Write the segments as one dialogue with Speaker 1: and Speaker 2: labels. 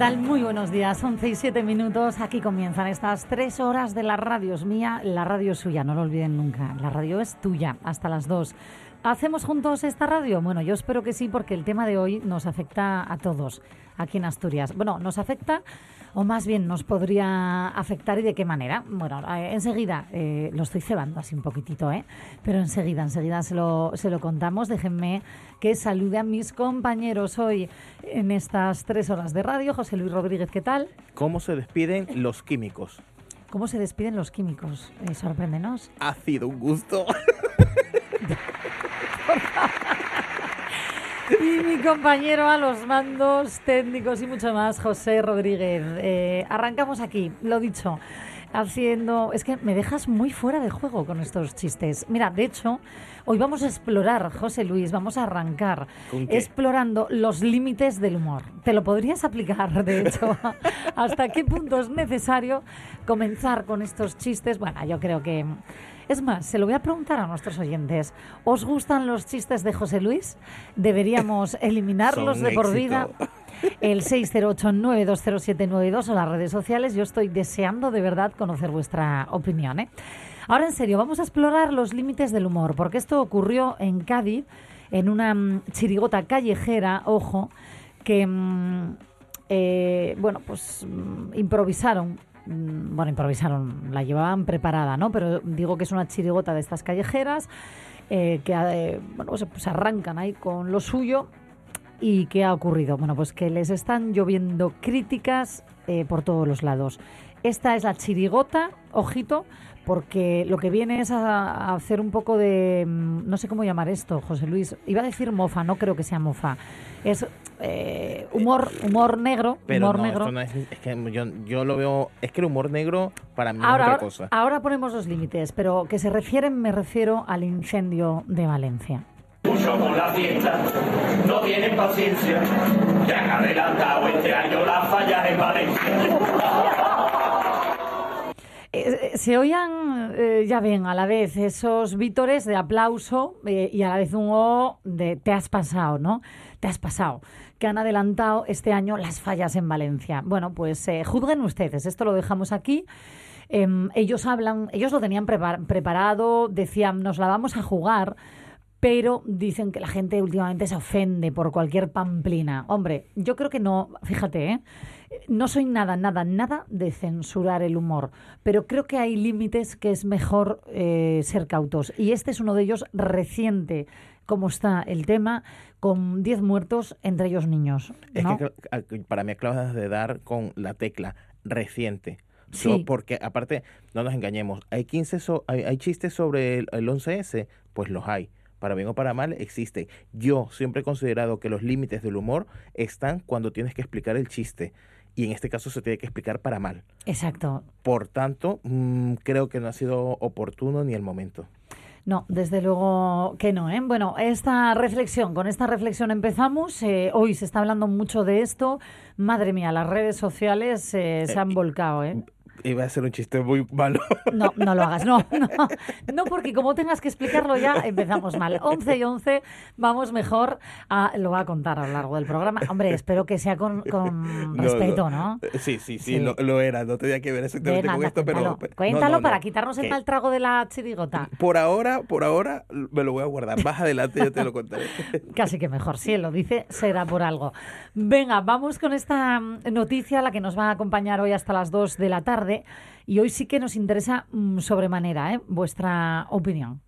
Speaker 1: Tal? Muy buenos días. 11 y 7 minutos. Aquí comienzan estas tres horas de la radio es mía. La radio es suya, no lo olviden nunca. La radio es tuya hasta las 2. ¿Hacemos juntos esta radio? Bueno, yo espero que sí, porque el tema de hoy nos afecta a todos aquí en Asturias. Bueno, nos afecta, o más bien nos podría afectar y de qué manera. Bueno, eh, enseguida eh, lo estoy cebando así un poquitito, ¿eh? Pero enseguida, enseguida se lo, se lo contamos. Déjenme que salude a mis compañeros hoy en estas tres horas de radio. José Luis Rodríguez, ¿qué tal?
Speaker 2: ¿Cómo se despiden los químicos?
Speaker 1: ¿Cómo se despiden los químicos? Eh, sorpréndenos.
Speaker 2: Ha sido un gusto.
Speaker 1: Y mi compañero a los mandos técnicos y mucho más, José Rodríguez. Eh, arrancamos aquí, lo dicho, haciendo... Es que me dejas muy fuera de juego con estos chistes. Mira, de hecho, hoy vamos a explorar, José Luis, vamos a arrancar explorando los límites del humor. ¿Te lo podrías aplicar, de hecho? ¿Hasta qué punto es necesario comenzar con estos chistes? Bueno, yo creo que... Es más, se lo voy a preguntar a nuestros oyentes. ¿Os gustan los chistes de José Luis? ¿Deberíamos eliminarlos de por
Speaker 2: éxito.
Speaker 1: vida? El 608-920792 o las redes sociales. Yo estoy deseando de verdad conocer vuestra opinión. ¿eh? Ahora, en serio, vamos a explorar los límites del humor, porque esto ocurrió en Cádiz, en una mm, chirigota callejera, ojo, que, mm, eh, bueno, pues mm, improvisaron. Mm, Bueno, improvisaron, la llevaban preparada, ¿no? Pero digo que es una chirigota de estas callejeras eh, que eh, bueno, pues, pues arrancan ahí con lo suyo ¿Y qué ha ocurrido? Bueno, pues que les están lloviendo críticas eh, por todos los lados. Esta es la chirigota, ojito, porque lo que viene es a, a hacer un poco de, mm, no sé cómo llamar esto, José Luis. Iba a decir mofa, no creo que sea mofa. Es eh, humor, humor negro,
Speaker 2: Pero
Speaker 1: humor
Speaker 2: no,
Speaker 1: negro.
Speaker 2: esto no es, es que yo, yo lo veo, es que el humor negro para mí
Speaker 1: Ahora,
Speaker 2: es otra cosa.
Speaker 1: ahora ponemos los límites, pero que se refieren, me refiero al incendio de Valencia.
Speaker 3: Mucho con la fiesta, no tienen paciencia, que han adelantado este año las fallas en Valencia.
Speaker 1: Eh, se oían, eh, ya ven, a la vez esos vítores de aplauso eh, y a la vez un o de te has pasado, ¿no? Te has pasado. Que han adelantado este año las fallas en Valencia. Bueno, pues juzguen ustedes, esto lo dejamos aquí. Em, ellos hablan, ellos lo tenían prepar- preparado, decían, nos la vamos a jugar, pero dicen que la gente últimamente se ofende por cualquier pamplina. Hombre, yo creo que no, fíjate, ¿eh? No soy nada, nada, nada de censurar el humor, pero creo que hay límites que es mejor eh, ser cautos. Y este es uno de ellos reciente, como está el tema, con 10 muertos, entre ellos niños.
Speaker 2: Es
Speaker 1: ¿no?
Speaker 2: que para mí acabas de dar con la tecla reciente.
Speaker 1: Sí.
Speaker 2: Yo- porque aparte, no nos engañemos, hay 15 so- hay, hay chistes sobre el, el 11S, pues los hay. Para bien o para mal existen. Yo siempre he considerado que los límites del humor están cuando tienes que explicar el chiste. Y en este caso se tiene que explicar para mal.
Speaker 1: Exacto.
Speaker 2: Por tanto, mm, creo que no ha sido oportuno ni el momento.
Speaker 1: No, desde luego que no. ¿eh? Bueno, esta reflexión, con esta reflexión empezamos. Eh, hoy se está hablando mucho de esto. Madre mía, las redes sociales eh, se han volcado. ¿eh?
Speaker 2: Iba a ser un chiste muy malo.
Speaker 1: No, no lo hagas, no, no, no, porque como tengas que explicarlo ya, empezamos mal. 11 y 11, vamos mejor a, lo voy a contar a lo largo del programa. Hombre, espero que sea con, con
Speaker 2: No,
Speaker 1: respeto, ¿no?
Speaker 2: Sí, sí, sí,
Speaker 1: Sí.
Speaker 2: Lo, lo era. No tenía que ver exactamente
Speaker 1: Venga,
Speaker 2: con esto, pero...
Speaker 1: cuéntalo,
Speaker 2: pero-
Speaker 1: para quitarnos el mal trago de la chirigota.
Speaker 2: Por ahora, por ahora, me lo voy a guardar. Más adelante yo te lo contaré.
Speaker 1: Casi que mejor, si él lo dice, será por algo. Venga, vamos con esta mm, noticia, la que nos va a acompañar hoy hasta las 2 de la tarde. Y hoy sí que nos interesa mm, sobremanera ¿eh? vuestra opinión.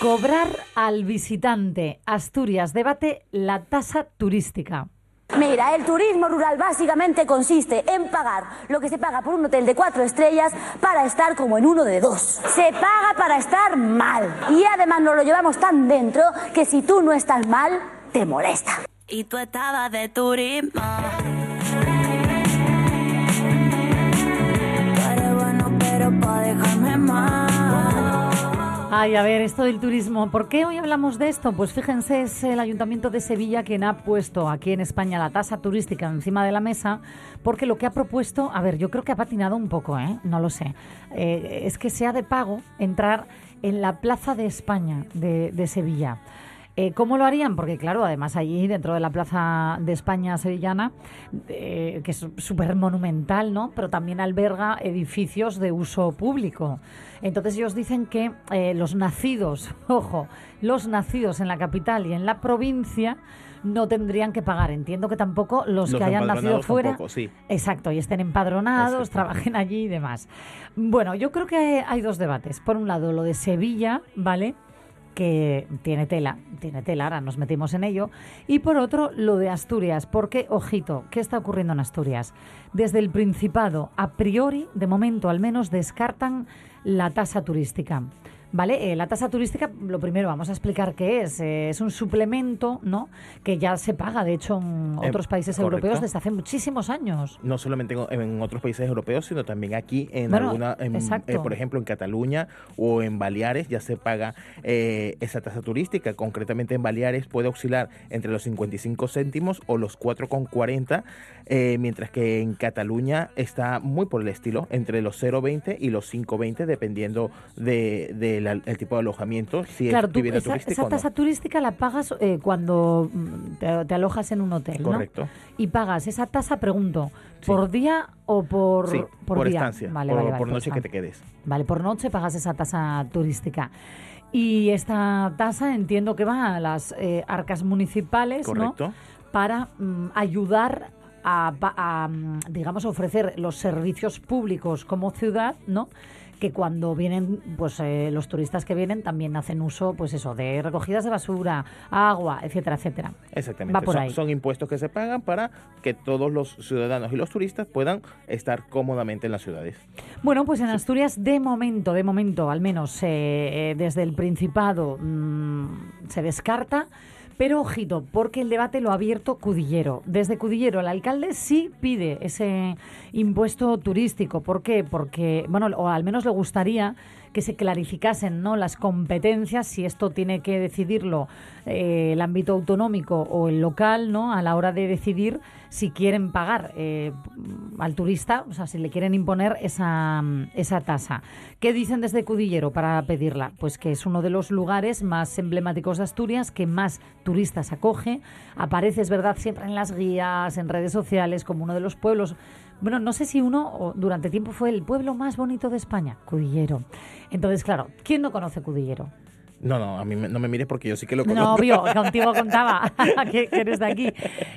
Speaker 1: Cobrar al visitante. Asturias debate la tasa turística.
Speaker 4: Mira, el turismo rural básicamente consiste en pagar lo que se paga por un hotel de cuatro estrellas para estar como en uno de dos. Se paga para estar mal. Y además nos lo llevamos tan dentro que si tú no estás mal, te molesta.
Speaker 5: Y tú estabas de turismo.
Speaker 1: Ay, a ver, esto del turismo. ¿Por qué hoy hablamos de esto? Pues fíjense, es el Ayuntamiento de Sevilla quien ha puesto aquí en España la tasa turística encima de la mesa, porque lo que ha propuesto, a ver, yo creo que ha patinado un poco, ¿eh? No lo sé. Eh, es que sea de pago entrar en la Plaza de España de Sevilla. Eh, ¿Cómo lo harían? Porque claro, además allí dentro de la Plaza de España sevillana, eh, que es súper monumental, ¿no? Pero también alberga edificios de uso público. Entonces ellos dicen que eh, los nacidos, ojo, los nacidos en la capital y en la provincia no tendrían que pagar. Entiendo que tampoco los,
Speaker 2: Los
Speaker 1: que hayan nacido fuera.
Speaker 2: tampoco, sí.
Speaker 1: Exacto, y estén empadronados,
Speaker 2: Exacto.
Speaker 1: trabajen allí y demás. Bueno, yo creo que hay dos debates. Por un lado, lo de Sevilla, ¿vale? Que tiene tela, tiene tela, ahora nos metimos en ello. Y por otro, lo de Asturias, porque, ojito, ¿qué está ocurriendo en Asturias? Desde el Principado, a priori, de momento al menos, descartan la tasa turística. ¿Vale? Eh, la tasa turística, lo primero, vamos a explicar qué es. Eh, es un suplemento, ¿no? Que ya se paga, de hecho, en
Speaker 2: Eh,
Speaker 1: otros países
Speaker 2: correcto.
Speaker 1: europeos desde hace muchísimos años.
Speaker 2: no solamente en, en otros países europeos, sino también aquí en
Speaker 1: Bueno,
Speaker 2: alguna, en, eh, por ejemplo, en Cataluña o en Baleares ya se paga eh, esa tasa turística. Concretamente en Baleares puede oscilar entre los 55 céntimos o los 4,40, eh, mientras que en Cataluña está muy por el estilo, entre los 0,20 y los 5,20, dependiendo de, de el tipo de alojamiento, si
Speaker 1: Claro,
Speaker 2: es
Speaker 1: tú esa,
Speaker 2: turística
Speaker 1: esa
Speaker 2: no.
Speaker 1: tasa turística la pagas eh, cuando mm, te, te alojas en un hotel, ¿no?
Speaker 2: Correcto.
Speaker 1: Y pagas esa tasa, pregunto,
Speaker 2: Sí.
Speaker 1: ¿por día o por,
Speaker 2: Sí,
Speaker 1: por,
Speaker 2: por
Speaker 1: día?
Speaker 2: estancia,
Speaker 1: Vale,
Speaker 2: por,
Speaker 1: vale, vale,
Speaker 2: por noche que te quedes.
Speaker 1: Vale, por noche pagas esa tasa turística. Y esta tasa entiendo que va a las eh, arcas municipales, ¿no?
Speaker 2: Correcto.
Speaker 1: Para mm, ayudar a, a, mm, digamos, ofrecer los servicios públicos como ciudad, ¿no? Que cuando vienen, pues eh, los turistas que vienen también hacen uso, pues eso, de recogidas de basura, agua, etcétera, etcétera.
Speaker 2: Exactamente.
Speaker 1: Va por
Speaker 2: son,
Speaker 1: ahí.
Speaker 2: son impuestos que se pagan para que todos los ciudadanos y los turistas puedan estar cómodamente en las ciudades.
Speaker 1: Bueno, pues en Asturias, de momento, de momento, al menos eh, eh, desde el Principado, mm, se descarta. Pero ojito, porque el debate lo ha abierto Cudillero. Desde Cudillero, el alcalde sí pide ese impuesto turístico. ¿Por qué? Porque, bueno, o al menos le gustaría que se clarificasen ¿no? las competencias, si esto tiene que decidirlo eh, el ámbito autonómico o el local, ¿no? a la hora de decidir si quieren pagar eh, al turista, o sea, si le quieren imponer esa, esa tasa. ¿Qué dicen desde Cudillero para pedirla? Pues que es uno de los lugares más emblemáticos de Asturias, que más turistas acoge. Aparece, es verdad, siempre en las guías, en redes sociales, como uno de los pueblos. Bueno, no sé si uno durante tiempo fue el pueblo más bonito de España, Cudillero. Entonces, claro, ¿quién no conoce Cudillero?
Speaker 2: No, no, a mí no me mires porque yo sí que lo
Speaker 1: No,
Speaker 2: conozco.
Speaker 1: obvio, contigo contaba que, que eres de aquí.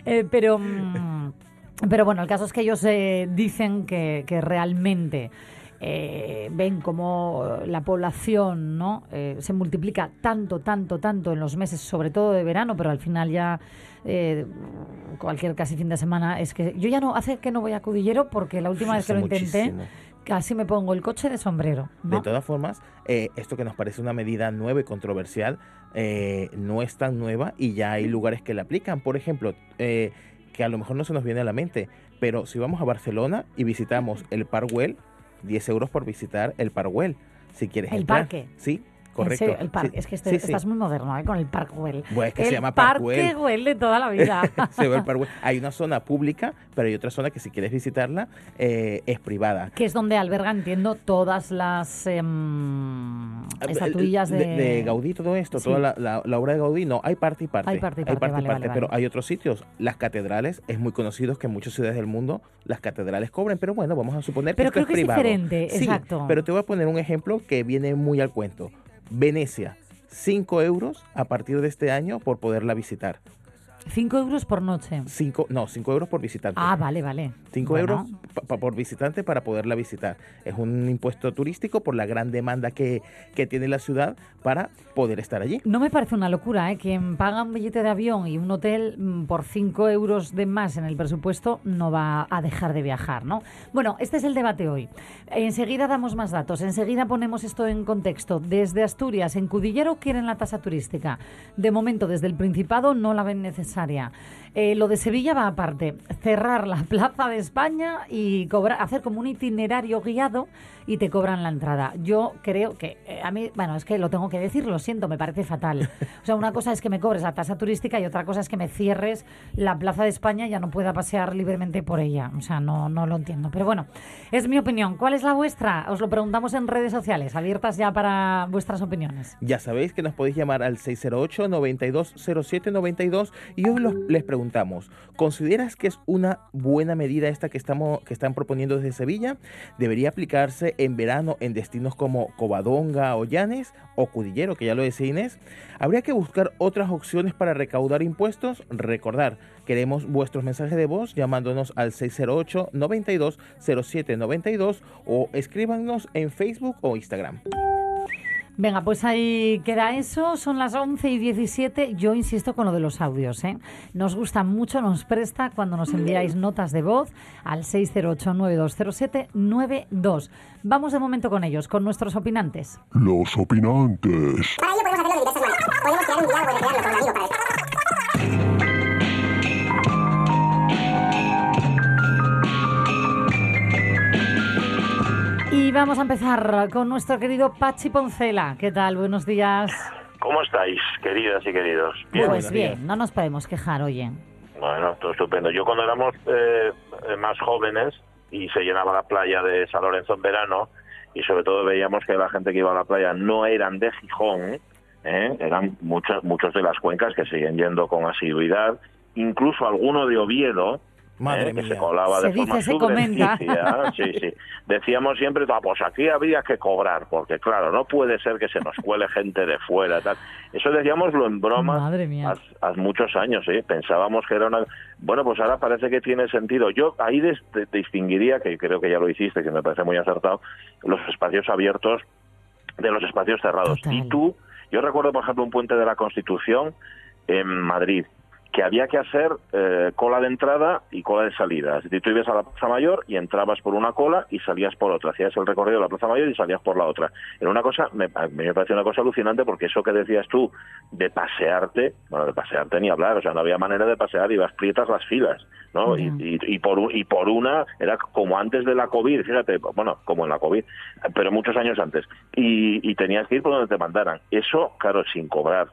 Speaker 1: Eh, pero, mm, pero bueno, el caso es que ellos eh, dicen que, que realmente eh, ven como la población ¿no? Eh, se multiplica tanto, tanto, tanto en los meses, sobre todo de verano, pero al final ya eh, cualquier casi fin de semana es que yo ya no, hace que no voy a Cudillero porque la última vez que lo intenté
Speaker 2: muchísimo.
Speaker 1: casi me pongo el coche de sombrero. ¿no?
Speaker 2: De todas formas, eh, esto que nos parece una medida nueva y controversial eh, no es tan nueva y ya hay lugares que la aplican. Por ejemplo, eh, que a lo mejor no se nos viene a la mente, pero si vamos a Barcelona y visitamos el Parkwell, 10 euros por visitar el Parkwell. Si quieres
Speaker 1: ¿El
Speaker 2: entrar.
Speaker 1: parque?
Speaker 2: Sí, correcto.
Speaker 1: serio, el parque.
Speaker 2: Sí,
Speaker 1: es que este-
Speaker 2: sí, sí.
Speaker 1: estás muy moderno ¿eh? con el Parkwell.
Speaker 2: Bueno, es que
Speaker 1: el
Speaker 2: se llama
Speaker 1: Parque
Speaker 2: Parkwell.
Speaker 1: Güell de toda la vida.
Speaker 2: Se ve el Parkwell. Hay una zona pública, pero hay otra zona que si quieres visitarla eh, es privada.
Speaker 1: que es donde alberga, entiendo, todas las em, estatuillas de...
Speaker 2: de, de Gaudí, todo esto, toda la, la- la obra de Gaudí, no, hay parte y parte.
Speaker 1: Hay parte y parte, vale, vale,
Speaker 2: pero
Speaker 1: vale.
Speaker 2: hay otros sitios. Las catedrales, es muy conocido que en muchas ciudades del mundo las catedrales cobren, pero bueno, vamos a suponer
Speaker 1: Pero
Speaker 2: que esto
Speaker 1: creo que es
Speaker 2: privado.
Speaker 1: diferente,
Speaker 2: Sí,
Speaker 1: exacto.
Speaker 2: Pero te voy a poner un ejemplo que viene muy al cuento. Venecia, 5 euros a partir de este año por poderla visitar.
Speaker 1: Cinco euros por noche.
Speaker 2: Cinco, no, 5 euros por visitante.
Speaker 1: Ah, vale, vale.
Speaker 2: 5
Speaker 1: Bueno,
Speaker 2: euros pa- pa- por visitante para poderla visitar. Es un impuesto turístico por la gran demanda que, que tiene la ciudad para poder estar allí.
Speaker 1: No me parece una locura, ¿eh? Quien paga un billete de avión y un hotel mm, por 5 euros de más en el presupuesto no va a dejar de viajar, ¿no? Bueno, este es el debate hoy. Enseguida damos más datos, enseguida ponemos esto en contexto. Desde Asturias, en Cudillero quieren la tasa turística. De momento, desde el Principado no la ven necesaria. Eh, lo de Sevilla va aparte. Cerrar la Plaza de España y cobrar, hacer como un itinerario guiado y te cobran la entrada. Yo creo que eh, a mí, bueno, es que lo tengo que decir, lo siento, me parece fatal. O sea, una cosa es que me cobres la tasa turística y otra cosa es que me cierres la Plaza de España y ya no pueda pasear libremente por ella. O sea, no, no lo entiendo. Pero bueno, es mi opinión. ¿Cuál es la vuestra? Os lo preguntamos en redes sociales, abiertas ya para vuestras opiniones.
Speaker 2: Ya sabéis que nos podéis llamar al 608 9207 92 y hoy los- les preguntamos, ¿consideras que es una buena medida esta que estamos que están proponiendo desde Sevilla? ¿Debería aplicarse en verano en destinos como Covadonga, Ollanes o Cudillero, que ya lo decía Inés? ¿Habría que buscar otras opciones para recaudar impuestos? Recordar, queremos vuestros mensajes de voz llamándonos al 608 9207 92 o escríbanos en Facebook o Instagram.
Speaker 1: Venga, pues ahí queda eso. Son las 11 y 17. Yo insisto con lo de los audios. ¿eh? Nos gusta mucho, nos presta cuando nos enviáis notas de voz al 608-9207-92. Vamos de momento con ellos, con nuestros opinantes.
Speaker 5: Los opinantes.
Speaker 6: Para ello podemos hacerlo de diversas maneras. Podemos crear un diálogo y recrearlo con un amigo para
Speaker 1: Y vamos a empezar con nuestro querido Pachi Poncela. ¿Qué tal? Buenos días.
Speaker 7: ¿Cómo estáis, queridas y queridos? Bien.
Speaker 1: Pues bien, no nos podemos quejar, oye.
Speaker 7: Bueno, todo estupendo. Yo cuando éramos eh, eh, más jóvenes y se llenaba la playa de San Lorenzo en verano y sobre todo veíamos que la gente que iba a la playa no eran de Gijón, ¿eh? eran muchos muchos de las cuencas que siguen yendo con asiduidad, incluso alguno de Oviedo,
Speaker 2: Madre
Speaker 7: ¿eh? que
Speaker 2: mía.
Speaker 7: se colaba
Speaker 1: Se
Speaker 7: de forma
Speaker 1: se comenta.
Speaker 7: subrepticia. Sí, sí. Decíamos siempre, "Ah, pues aquí habría que cobrar, porque claro, no puede ser que se nos cuele gente de fuera. Tal. Eso decíamoslo en broma
Speaker 1: Madre mía.
Speaker 7: hace, hace muchos años, ¿sí? Pensábamos que era una... Bueno, pues ahora parece que tiene sentido. Yo ahí des- de- distinguiría, que creo que ya lo hiciste, que me parece muy acertado, los espacios abiertos de los espacios cerrados.
Speaker 1: Total.
Speaker 7: Y tú, yo recuerdo, por ejemplo, un puente de la Constitución en Madrid, que había que hacer eh, cola de entrada y cola de salida. Es decir, tú ibas a la Plaza Mayor y entrabas por una cola y salías por otra. Hacías el recorrido de la Plaza Mayor y salías por la otra. Era una cosa, me, me pareció una cosa alucinante porque eso que decías tú de pasearte, bueno, de pasearte ni hablar, o sea, no había manera de pasear, ibas prietas las filas, ¿no? Y, y, y por, y por una, era como antes de la COVID, fíjate, bueno, como en la COVID, pero muchos años antes. Y, y tenías que ir por donde te mandaran. Eso, claro, sin cobrar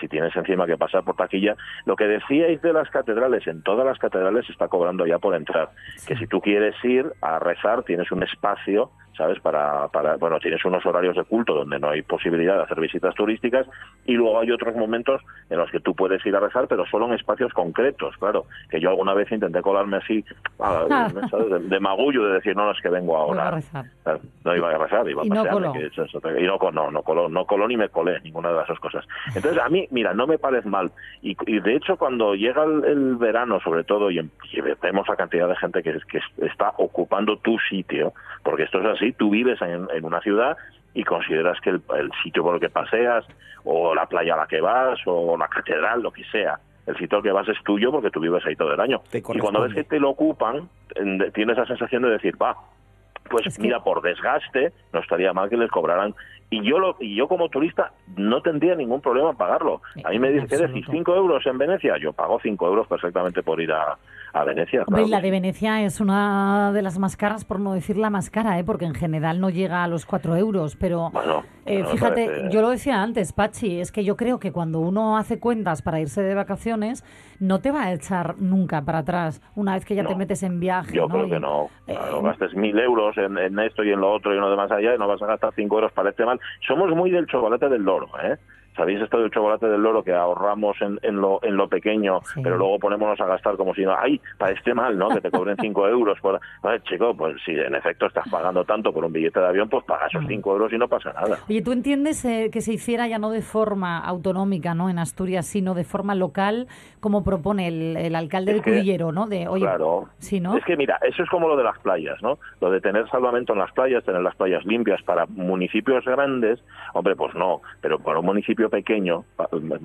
Speaker 7: si tienes encima que pasar por taquilla. Lo que decíais de las catedrales, en todas las catedrales se está cobrando ya por entrar. Que si tú quieres ir a rezar, tienes un espacio, ¿sabes? Para, para, bueno, tienes unos horarios de culto donde no hay posibilidad de hacer visitas turísticas y luego hay otros momentos en los que tú puedes ir a rezar, pero solo en espacios concretos, claro. Que yo alguna vez intenté colarme así, ¿sabes? De, de magullo, de decir, no, no, es que vengo a
Speaker 1: Voy a rezar.
Speaker 7: No iba a rezar, iba a
Speaker 1: Y no
Speaker 7: pasearme,
Speaker 1: coló.
Speaker 7: que eso es otra- y no, no, no coló, no coló ni me colé, ninguna de las dos cosas. Entonces, a mí, mira, no me parece mal. Y, y de hecho, cuando llega el, el verano, sobre todo, y, em- y vemos la cantidad de gente que, que está ocupando tu sitio, porque esto es así, tú vives en, en una ciudad y consideras que el, el sitio por el que paseas, o la playa a la que vas, o la catedral, lo que sea, el sitio al que vas es tuyo porque tú vives ahí todo el año. Y cuando ves que te lo ocupan, en- tienes la sensación de decir, va, pues
Speaker 1: Es que-
Speaker 7: mira, por desgaste, no estaría mal que les cobraran. Y yo lo, y yo como turista no tendría ningún problema en pagarlo. A mí me
Speaker 1: En
Speaker 7: dice, ¿qué decís?
Speaker 1: absoluto.
Speaker 7: ¿Cinco euros en Venecia? Yo pago cinco euros perfectamente por ir a, a Venecia. Claro
Speaker 1: la de. Venecia es una de las más caras, por no decir la más cara, ¿eh? porque en general no llega a los 4 euros. Pero
Speaker 7: Bueno,
Speaker 1: eh,
Speaker 7: no
Speaker 1: fíjate,
Speaker 7: parece-
Speaker 1: yo lo decía antes, Pachi, es que yo creo que cuando uno hace cuentas para irse de vacaciones, no te va a echar nunca para atrás una vez que ya te metes en viaje.
Speaker 7: Yo
Speaker 1: ¿no?
Speaker 7: creo
Speaker 1: Y,
Speaker 7: que no.
Speaker 1: eh,
Speaker 7: gastes mil euros en, en esto y en lo otro y en lo demás allá y no vas a gastar cinco euros para este mal. Somos muy del chocolate del loro, ¿eh? ¿Sabéis esto del chocolate del loro que ahorramos en, en, lo, en lo pequeño,
Speaker 1: Sí.
Speaker 7: pero luego ponémonos a gastar como si no, ay, para este mal, ¿no? Que te cobren cinco euros. Por... Chico, pues si en efecto estás pagando tanto por un billete de avión, pues paga esos cinco euros y no pasa nada.
Speaker 1: Oye, ¿tú entiendes eh, que se hiciera ya no de forma autonómica, ¿no? En Asturias, sino de forma local, como propone el, el alcalde
Speaker 7: Es
Speaker 1: de
Speaker 7: que,
Speaker 1: Cudillero, ¿no? De, oye,
Speaker 7: claro.
Speaker 1: sí, ¿no?
Speaker 7: Es que mira, eso es como lo de las playas, ¿no? Lo de tener salvamento en las playas, tener las playas limpias para municipios grandes, hombre, pues no, pero para un municipio municipio pequeño,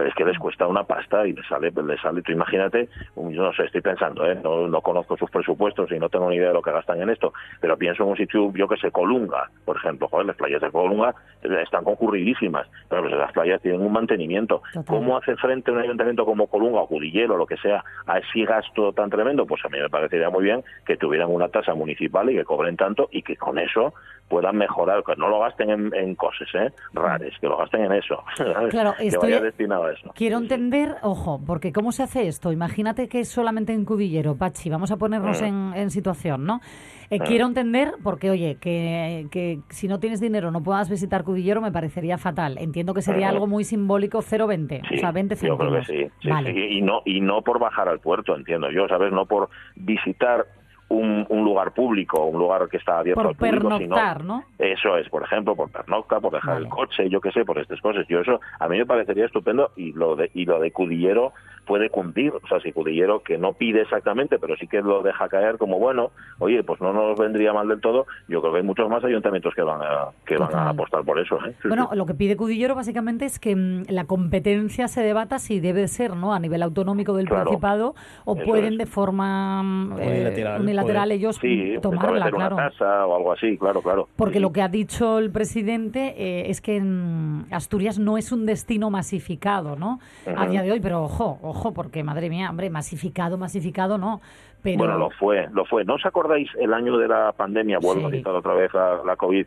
Speaker 7: es que les cuesta una pasta y les sale, les sale, tú imagínate, yo no sé, estoy pensando, ¿eh? no, no conozco sus presupuestos y no tengo ni idea de lo que gastan en esto, pero pienso en un sitio, yo que sé, Colunga, por ejemplo, joder, las playas de Colunga eh, están concurridísimas, pero pues las playas tienen un mantenimiento.
Speaker 1: Total.
Speaker 7: ¿Cómo hace frente un ayuntamiento como Colunga o Cudillero o lo que sea a ese gasto tan tremendo? Pues a mí me parecería muy bien que tuvieran una tasa municipal y que cobren tanto y que con eso puedan mejorar, que no lo gasten en, en cosas, ¿eh? rares, que lo gasten en eso, ¿sabes?
Speaker 1: Claro,
Speaker 7: que
Speaker 1: estoy-
Speaker 7: vaya destinado a eso.
Speaker 1: Quiero entender, ojo, porque ¿cómo se hace esto? Imagínate que es solamente en Cudillero, Pachi, vamos a ponernos en, en situación, ¿no? Eh, Quiero entender, porque oye, que, que si no tienes dinero no puedas visitar Cudillero me parecería fatal. Entiendo que sería
Speaker 7: Ujú.
Speaker 1: algo muy simbólico 0,20,
Speaker 7: Sí,
Speaker 1: o sea, 20
Speaker 7: yo creo que
Speaker 1: céntimos.
Speaker 7: sí, sí,
Speaker 1: vale.
Speaker 7: sí, y no y no por bajar al puerto, entiendo yo, ¿sabes? No por visitar un, un lugar público, un lugar que está abierto
Speaker 1: Por
Speaker 7: al público, sino. Eso es, por ejemplo, por pernocta, por dejar
Speaker 1: Vale.
Speaker 7: el coche, yo qué sé, por estas cosas. Yo eso a mí me parecería estupendo y lo de y lo de Cudillero puede cumplir, o sea, si Cudillero que no pide exactamente, pero sí que lo deja caer como bueno, oye, pues no nos vendría mal del todo. Yo creo que hay muchos más ayuntamientos que van a que van a apostar por eso. ¿eh? Sí,
Speaker 1: Bueno,
Speaker 7: sí.
Speaker 1: lo que pide Cudillero básicamente es que mm, la competencia se debata si debe ser ¿no? a nivel autonómico del
Speaker 7: Claro.
Speaker 1: Principado o pueden
Speaker 7: es.
Speaker 1: de forma mm, eh,
Speaker 2: Unilateral,
Speaker 1: ellos
Speaker 7: sí,
Speaker 1: tomarla, claro.
Speaker 7: una tasa o algo así, claro, claro.
Speaker 1: Porque
Speaker 7: Sí,
Speaker 1: lo que ha dicho el presidente eh, es que en Asturias no es un destino masificado, ¿no? A día de hoy, pero ojo, ojo, porque madre mía, hombre, masificado, masificado no. Pero
Speaker 7: Bueno, lo fue, lo fue. ¿No os acordáis el año de la pandemia? Vuelvo a
Speaker 1: Sí.
Speaker 7: citar otra vez la, la COVID,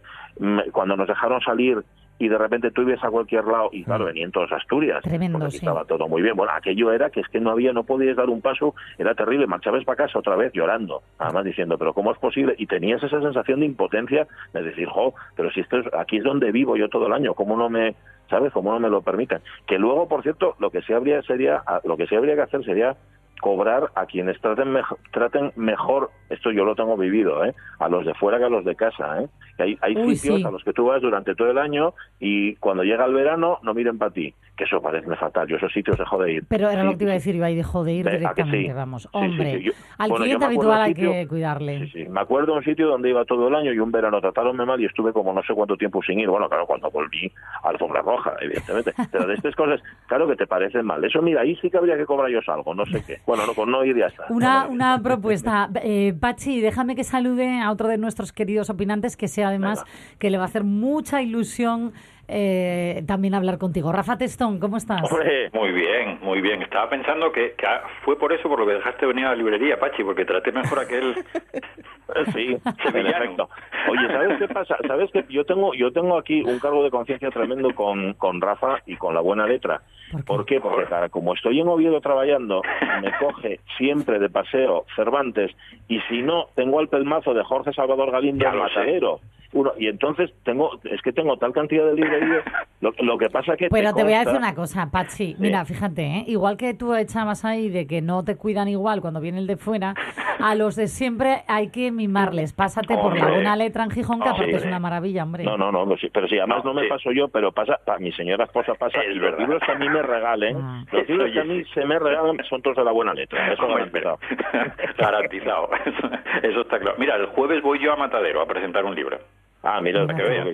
Speaker 7: cuando nos dejaron salir y de repente tú ibas a cualquier lado y claro, venían todos Asturias.
Speaker 1: Tremendo,
Speaker 7: porque aquí
Speaker 1: sí.
Speaker 7: estaba todo muy bien. Bueno, aquello era que es que no había, no podías dar un paso, era terrible. Marchabas para casa otra vez llorando, además diciendo, pero ¿cómo es posible? Y tenías esa sensación de impotencia de decir, jo, pero si esto es, aquí es donde vivo yo todo el año, ¿cómo no me, sabes, cómo no me lo permiten? Que luego, por cierto, lo que sí habría sería, lo que sí habría que hacer sería cobrar a quienes traten mejor, traten mejor, esto yo lo tengo vivido, ¿eh? a los de fuera que a los de casa. ¿eh? Que hay hay
Speaker 1: Uy,
Speaker 7: sitios
Speaker 1: sí.
Speaker 7: a los que tú vas durante todo el año y cuando llega el verano no miren para ti, que eso parece fatal, yo esos sitios dejo de ir.
Speaker 1: Pero era
Speaker 7: Sí,
Speaker 1: lo que te iba a decir, iba y dejó de ir directamente, vamos.
Speaker 7: Sí, sí,
Speaker 1: Hombre,
Speaker 7: yo-
Speaker 1: al
Speaker 7: bueno,
Speaker 1: cliente habitual hay que cuidarle.
Speaker 7: Sí, sí. Me acuerdo de un sitio donde iba todo el año y un verano trataronme mal y estuve como no sé cuánto tiempo sin ir. Bueno, claro, cuando volví, alfombra roja, evidentemente. Pero de estas cosas, claro que te parecen mal. Eso, mira, ahí sí que habría que cobrar yo algo, no sé qué. Bueno, no, con no ir ya está.
Speaker 1: Una, una propuesta. Eh, Pachi, déjame que salude a otro de nuestros queridos opinantes que sé además que le va a hacer mucha ilusión eh, también hablar contigo. Rafa Testón, ¿cómo estás?
Speaker 7: Hombre,
Speaker 8: Muy bien, muy bien. Estaba pensando que, que fue por eso por lo que dejaste venir a la librería, Pachi, porque traté mejor a aquel...
Speaker 7: Sí, efecto. Oye, ¿sabes qué pasa? ¿Sabes que yo tengo yo tengo aquí un cargo de conciencia tremendo con, con Rafa y con la buena letra? ¿Por qué? Porque cara, como estoy en Oviedo trabajando, me coge siempre de paseo Cervantes y si no, tengo al pelmazo de Jorge Salvador Galindo
Speaker 8: sé.
Speaker 7: Matadero. Uno, y entonces tengo, es que tengo tal cantidad de lo, lo que pasa que...
Speaker 1: Pero te voy a decir una cosa, Pachi. Mira, fíjate, ¿eh? igual que tú echabas ahí de que no te cuidan igual cuando viene el de fuera, a los de siempre hay que mimarles. Pásate por la buena letra en Gijón, que aparte es una maravilla, hombre.
Speaker 7: No, no, no, pues sí, pero sí, además
Speaker 8: No,
Speaker 7: no, me
Speaker 8: sí.
Speaker 7: paso yo, pero pasa, pa, mi señora esposa pasa,
Speaker 8: Es
Speaker 7: y los
Speaker 8: verdad.
Speaker 7: libros que a mí me regalen,
Speaker 1: Ah.
Speaker 7: los libros que a mí se me regalan son todos de la buena letra, eso
Speaker 8: Hombre,
Speaker 7: garantizado.
Speaker 8: Garantizado. Eso, eso está claro. Mira, el jueves voy yo a Matadero a presentar un libro.
Speaker 7: Ah, mira,
Speaker 1: Para
Speaker 7: que veas.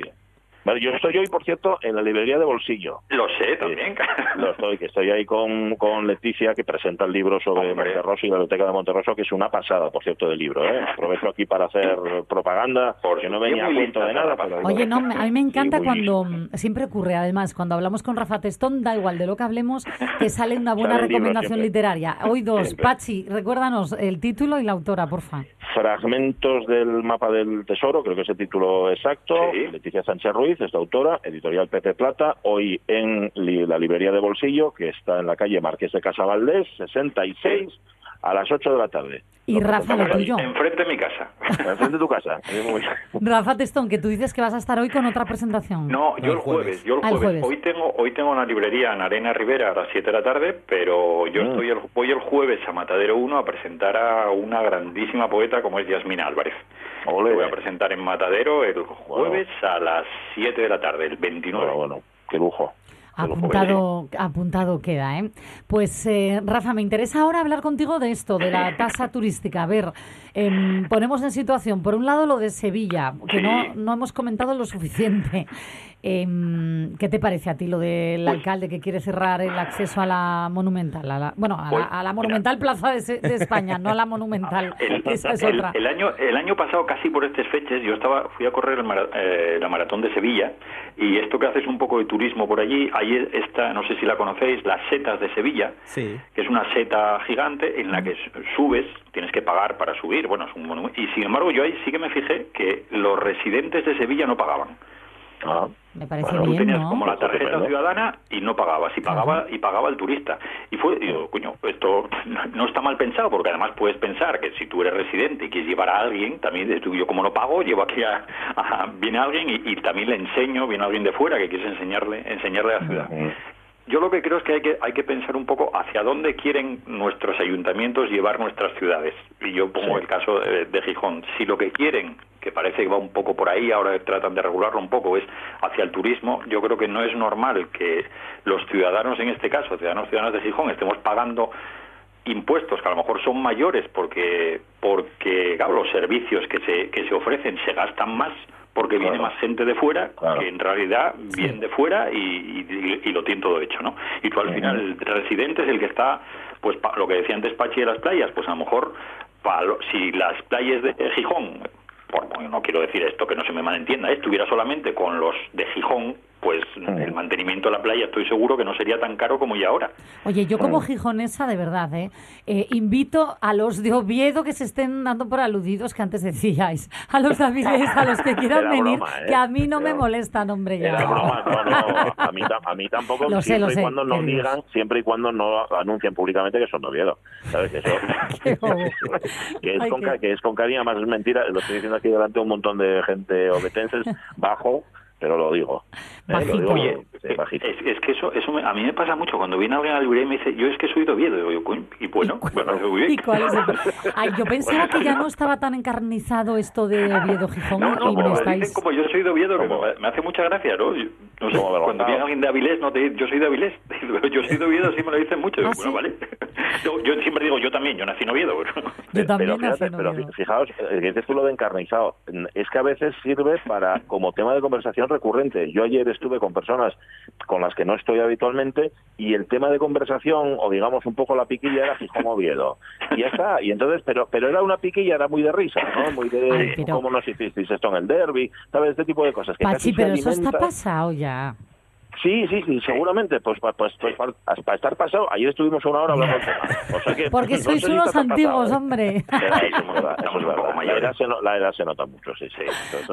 Speaker 7: Vale, yo estoy hoy, por cierto, en la librería de Bolsillo.
Speaker 8: Lo sé también.
Speaker 7: Lo estoy, que estoy ahí con, con Leticia, que presenta el libro sobre. Monterroso y la biblioteca de Monterroso, que es una pasada, por cierto, del libro. ¿eh? Aprovecho aquí para hacer propaganda,
Speaker 8: Por
Speaker 7: que no venía a cuento de nada. Pero-
Speaker 1: Oye, no, a mí me encanta
Speaker 7: Sí,
Speaker 1: cuando mm, siempre ocurre, además, cuando hablamos con Rafa Testón, da igual de lo que hablemos, que sale una buena recomendación literaria. Hoy dos,
Speaker 7: Siempre.
Speaker 1: Pachi, recuérdanos el título y la autora, porfa.
Speaker 7: Fragmentos del mapa del tesoro, creo que es el título exacto.
Speaker 8: Sí.
Speaker 7: Leticia Sánchez Ruiz, esta autora, editorial Pepe Plata, hoy en la librería de Bolsillo, que está en la calle Marqués de Casa Valdés, 66, a las 8 de la tarde.
Speaker 1: Y
Speaker 7: Lo
Speaker 1: Rafa, lo tuyo.
Speaker 8: Enfrente de mi casa.
Speaker 7: Enfrente de tu casa.
Speaker 1: Rafa Testón, que tú dices que vas a estar hoy con otra presentación.
Speaker 8: No, yo
Speaker 2: el
Speaker 8: jueves, yo el
Speaker 1: Ah, el
Speaker 8: jueves.
Speaker 1: jueves.
Speaker 8: Hoy tengo hoy tengo una librería en Arena Rivera a las 7 de la tarde, pero yo
Speaker 7: Mm.
Speaker 8: estoy el, voy el jueves a Matadero 1 a presentar a una grandísima poeta como es Yasmina Álvarez. Lo voy a presentar en Matadero el jueves a las 7 de la tarde, el 29.
Speaker 7: Bueno, bueno, qué lujo.
Speaker 1: Apuntado, apuntado queda, ¿eh? Pues, eh, Rafa, me interesa ahora hablar contigo de esto, de la tasa turística. A ver, em, ponemos en situación, por un lado, lo de Sevilla, que no, no hemos comentado lo suficiente. Em, ¿Qué te parece a ti lo del
Speaker 8: Pues
Speaker 1: alcalde que quiere cerrar el acceso a la Monumental? a la- bueno, a,
Speaker 8: Pues,
Speaker 1: la, a la Monumental Plaza de, Se- de España, no a la Monumental.
Speaker 8: El,
Speaker 1: Esa es
Speaker 8: el-
Speaker 1: otra.
Speaker 8: el año el año pasado casi por estas fechas yo estaba fui a correr el mara- eh, la maratón de Sevilla y esto que haces un poco de turismo por allí ahí está no sé si la conocéis las setas de Sevilla
Speaker 2: Sí.
Speaker 8: que es una seta gigante en la que subes tienes que pagar para subir bueno es un monumento y sin embargo yo ahí sí que me fijé que los residentes de Sevilla no pagaban
Speaker 7: Ah,
Speaker 1: Me parece
Speaker 8: Tú
Speaker 1: bien,
Speaker 8: tenías
Speaker 1: ¿no?
Speaker 8: como la tarjeta ciudadana y no pagabas, y pagaba, y pagaba el turista. Y fue, digo, coño, esto no- está mal pensado, porque además puedes pensar que si tú eres residente y quieres llevar a alguien, también tú, yo como no pago, llevo aquí a, a- viene alguien y, y también le enseño, viene alguien de fuera que quieres enseñarle, enseñarle a la ciudad. Yo lo que creo es que hay, que hay que pensar un poco hacia dónde quieren nuestros ayuntamientos llevar nuestras ciudades. Y yo pongo
Speaker 7: Sí.
Speaker 8: el caso de, de Gijón. Si lo que quieren, que parece que va un poco por ahí, ahora tratan de regularlo un poco, es hacia el turismo, yo creo que no es normal que los ciudadanos, en este caso, ciudadanos ciudadanos de Gijón, estemos pagando impuestos que a lo mejor son mayores porque porque claro, los servicios que se que se ofrecen se gastan más porque viene más gente de fuera
Speaker 7: Claro.
Speaker 8: que en realidad viene de fuera y, y- y lo tiene todo hecho, ¿no? Y tú al final el residente es el que está, pues pa- lo que decía antes Pachi de las playas, pues a lo mejor pa lo- si las playas de Gijón, bueno, no quiero decir esto que no se me malentienda, estuviera solamente con los de Gijón, pues el mantenimiento de la playa estoy seguro que no sería tan caro como ya ahora.
Speaker 1: Oye, yo como gijonesa, de verdad, ¿eh? Eh, invito a los de Oviedo que se estén dando por aludidos que antes decíais, a los de Avilés, a los que quieran
Speaker 7: Era
Speaker 1: venir,
Speaker 7: broma, ¿eh?
Speaker 1: que a mí no me molestan, hombre, ya.
Speaker 7: Broma, no, no, a mí, a mí tampoco,
Speaker 1: Lo sé,
Speaker 7: siempre
Speaker 1: lo
Speaker 7: y cuando no digan, siempre y cuando no anuncien públicamente que son de Oviedo. ¿Sabes? Eso, que, es
Speaker 1: Ay,
Speaker 7: con,
Speaker 1: qué-
Speaker 7: que es con cariño, además es mentira, lo estoy diciendo aquí delante de un montón de gente obetenses, bajo, pero lo digo. ¿eh? Lo digo,
Speaker 8: Oye, es, es que eso, eso me- a mí me pasa mucho. Cuando viene alguien a la librería y me dice, yo es que soy de Oviedo, y bueno,
Speaker 1: cu-
Speaker 8: bueno, muy bien.
Speaker 1: ¿Y cuál es el- Ay, yo pensaba que ya no estaba tan encarnizado esto de Oviedo Gijón
Speaker 8: No, no,
Speaker 1: y me
Speaker 8: como me
Speaker 1: estáis...
Speaker 8: dicen como yo soy de Oviedo, que me, me hace mucha gracia, ¿no? Yo- no sé, cuando viene alguien de Avilés, no te dice, yo soy de Avilés. Yo soy de Oviedo, sí me lo dicen mucho.
Speaker 1: ¿Ah,
Speaker 8: bueno,
Speaker 1: sí?
Speaker 8: vale. Yo, yo siempre digo, yo también, yo nací en Oviedo.
Speaker 1: Yo también
Speaker 7: pero
Speaker 1: nací
Speaker 7: fíjate,
Speaker 1: en
Speaker 7: pero
Speaker 1: Oviedo.
Speaker 7: fijaos, eh, que dices tú lo de encarnizado, es que a veces sirve para como tema de conversación recurrente. Yo ayer estuve con personas con las que no estoy habitualmente y el tema de conversación o digamos un poco la piquilla era Gijón Oviedo y ya está. Y entonces, pero pero era una piquilla, era muy de risa, ¿no? Muy de
Speaker 1: Ay, pero-
Speaker 7: cómo nos hicisteis esto en el derby, sabes este tipo de cosas. Que
Speaker 1: Pachi,
Speaker 7: se
Speaker 1: pero eso está pasado ya.
Speaker 7: Sí, sí, sí, seguramente. Pues, pues, pues para, para estar pasado, ayer estuvimos una hora hablando del tema. O sea que,
Speaker 1: Porque
Speaker 7: no
Speaker 1: sois
Speaker 7: sé
Speaker 1: unos antiguos,
Speaker 7: pasado, ¿eh?
Speaker 1: hombre.
Speaker 7: La edad, se nota mucho, sí, sí.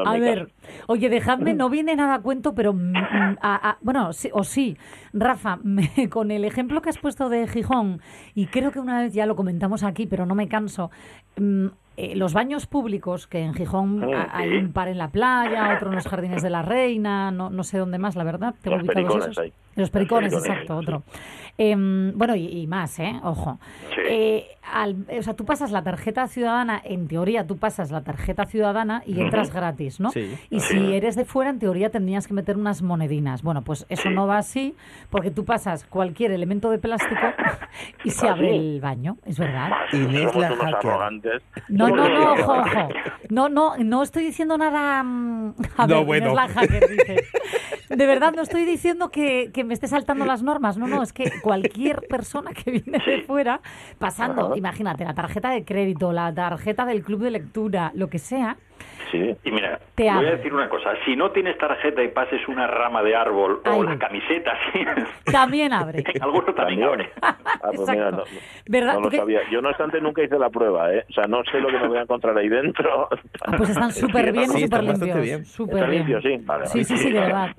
Speaker 1: A ver,
Speaker 7: caso.
Speaker 1: oye, dejadme, no viene nada a cuento, pero mm, mm, a- a- bueno, sí, o sí, Rafa, me- con el ejemplo que has puesto de Gijón, y creo que una vez ya lo comentamos aquí, pero no me canso, mm, eh, los baños públicos, que en Gijón
Speaker 7: Sí,
Speaker 1: a- hay un par en la playa, otro en los jardines de la reina, no, no sé dónde más, la verdad. tengo
Speaker 7: Los pericones
Speaker 1: esos.
Speaker 7: hay.
Speaker 1: Los pericones,
Speaker 7: Los pericones,
Speaker 1: exacto,
Speaker 7: sí.
Speaker 1: otro. Em, bueno, y, y más, ¿eh? Ojo.
Speaker 8: Sí.
Speaker 1: Eh, al- o sea, tú pasas la tarjeta ciudadana, en teoría tú pasas la tarjeta ciudadana y entras gratis, ¿no?
Speaker 2: Sí.
Speaker 1: Y si eres de fuera, en teoría tendrías que meter unas monedinas. Bueno, pues eso no va así, porque tú pasas cualquier elemento de plástico y se
Speaker 7: ¿Ah,
Speaker 1: abre
Speaker 7: sí?
Speaker 1: el baño, es verdad.
Speaker 2: Inés la hacker.
Speaker 1: No, no, no, ojo, ojo. No, no, no estoy diciendo nada. mm, A
Speaker 2: No,
Speaker 1: ver,
Speaker 2: bueno.
Speaker 1: Inés la hacker dice. De verdad, no estoy diciendo que, que me esté saltando las normas. No, no, es que cualquier persona que viene de fuera, pasando,
Speaker 7: Ajá.
Speaker 1: imagínate, la tarjeta de crédito, la tarjeta del club de lectura, lo que sea,
Speaker 7: Sí.
Speaker 8: Y mira,
Speaker 1: Te
Speaker 8: voy a decir una cosa. Si no tienes tarjeta y pases una rama de árbol
Speaker 1: Ahí
Speaker 8: o
Speaker 1: voy.
Speaker 8: la camiseta, sí,
Speaker 1: también abre.
Speaker 8: en algunos también abre.
Speaker 7: Ah, pues mira, no,
Speaker 1: ¿Verdad?
Speaker 7: no lo sabía. Yo, no obstante, nunca hice la prueba, ¿eh? O sea, no sé lo que me voy a encontrar ahí dentro.
Speaker 1: Ah, pues están súper bien
Speaker 2: Sí,
Speaker 1: y súper limpios. Súper
Speaker 7: ¿Está
Speaker 1: bien.
Speaker 7: limpio? Sí. Vale,
Speaker 1: Sí, sí, sí, de verdad.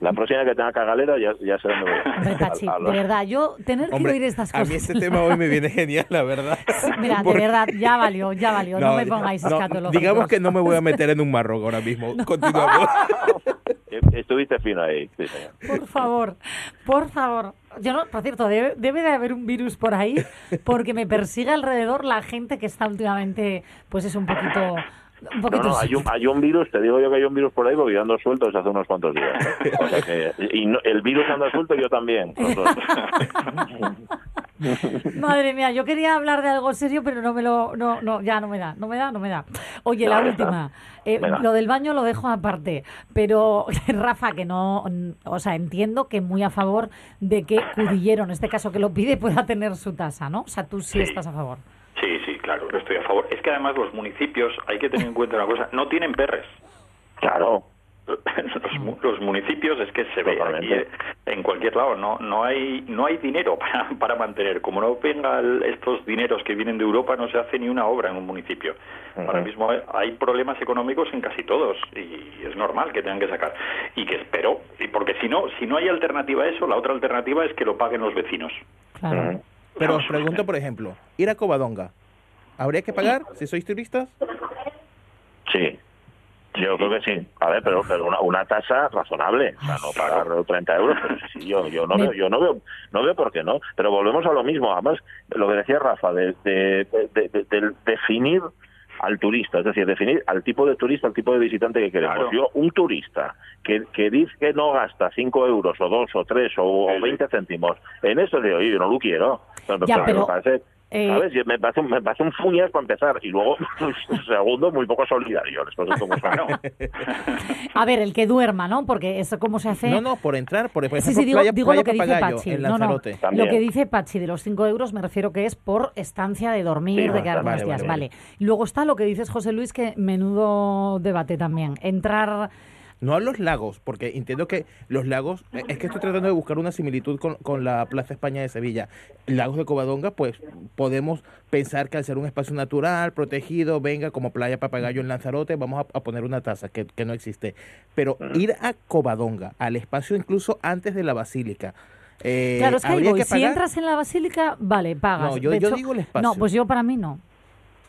Speaker 7: La próxima que tenga cagalera ya, ya sé dónde voy.
Speaker 1: Hombre, Pachi,
Speaker 7: A- a
Speaker 1: de verdad, yo tener que oír estas
Speaker 2: a
Speaker 1: cosas.
Speaker 2: mí este tema hoy me viene genial, la verdad.
Speaker 1: Mira, de verdad, ya valió, ya valió. No, me pongáis
Speaker 2: no,
Speaker 1: escatológicos.
Speaker 2: Digamos que no me voy a meter en un marrón ahora mismo. Continuamos.
Speaker 7: Eh, Estuviste fino ahí. Sí, señor.
Speaker 1: Por favor, por favor. Yo no, por cierto, debe, debe de haber un virus por ahí porque me persigue alrededor la gente que está últimamente, pues es un poquito Un
Speaker 7: No, no, hay un, hay un virus, te digo yo que hay un virus por ahí porque yo ando suelto desde hace unos cuantos días. ¿eh? O sea que- y no- el virus anda suelto yo también.
Speaker 1: Madre mía, yo quería hablar de algo serio, pero no me lo, no, no, ya no me da, no me da, no me da. Oye, la última, eh, lo del baño lo dejo aparte, pero Rafa, que no, o sea, entiendo que muy a favor de que Cudillero, en este caso que lo pide, pueda tener su tasa, ¿no? O sea, tú sí,
Speaker 8: Sí.
Speaker 1: estás a favor.
Speaker 8: Sí, sí, estoy a favor. Es que además los municipios, hay que tener en cuenta una cosa, no tienen perres.
Speaker 7: Claro.
Speaker 8: Los, los municipios es que se ve aquí, en cualquier lado, no no hay no hay dinero para, para mantener. Como no venga el- estos dineros que vienen de Europa, no se hace ni una obra en un municipio. Ahora
Speaker 7: Ujú.
Speaker 8: mismo hay- problemas económicos en casi todos y es normal que tengan que sacar. Y que espero, y porque si no si no hay alternativa a eso, la otra alternativa es que lo paguen los vecinos.
Speaker 1: Claro.
Speaker 2: Pero os pregunto, por ejemplo, ir a Covadonga, ¿habría que pagar si sois turistas?
Speaker 7: Sí. Yo creo que sí. A ver, pero, pero una, una tasa razonable. O sea, no pagar 30 euros. Pero sí, yo, yo, no veo, yo no veo no veo por qué no. Pero volvemos a lo mismo. Además, lo que decía Rafa, de, de- de- de- de definir al turista, es decir, definir al tipo de turista, al tipo de visitante que queremos.
Speaker 8: Claro.
Speaker 7: Yo, un turista que, que dice que no gasta 5 euros o 2 o 3 o, o
Speaker 8: Sí, sí.
Speaker 7: 20 céntimos, en eso digo, oye, yo no lo quiero.
Speaker 1: Ya, pero,
Speaker 7: me parece,
Speaker 1: eh,
Speaker 7: ¿sabes? Me parece, un- me parece un fuñas para empezar y luego, segundo, muy poco solidario.
Speaker 1: A ver, el que duerma, ¿no? Porque eso cómo se hace...
Speaker 2: No, no, por entrar, por, por
Speaker 1: Sí,
Speaker 2: ejemplo,
Speaker 1: sí, digo,
Speaker 2: playa,
Speaker 1: digo
Speaker 2: playa
Speaker 1: lo que dice Pachi.
Speaker 2: en
Speaker 1: No, no, lo que dice Pachi de los 5 euros me refiero que es por estancia de dormir,
Speaker 7: Sí,
Speaker 1: de quedar
Speaker 7: vale,
Speaker 1: unos días.
Speaker 2: vale,
Speaker 1: Vale. Luego está lo que dices, José Luis, que menudo debate también. Entrar...
Speaker 2: No a los lagos, porque entiendo que los lagos, eh, es que estoy tratando de buscar una similitud con, con la Plaza España de Sevilla. Lagos de Covadonga, pues podemos pensar que al ser un espacio natural, protegido, venga como Playa Papagayo en Lanzarote, vamos a, a poner una tasa que, que no existe. Pero ir a Covadonga, al espacio incluso antes de la basílica, eh,
Speaker 1: Claro, es que ahí
Speaker 2: ¿habría
Speaker 1: voy.
Speaker 2: que
Speaker 1: Si entras en la basílica, vale, pagas.
Speaker 2: No, yo-
Speaker 1: De
Speaker 2: yo
Speaker 1: hecho-
Speaker 2: digo el espacio.
Speaker 1: No, pues yo para mí no.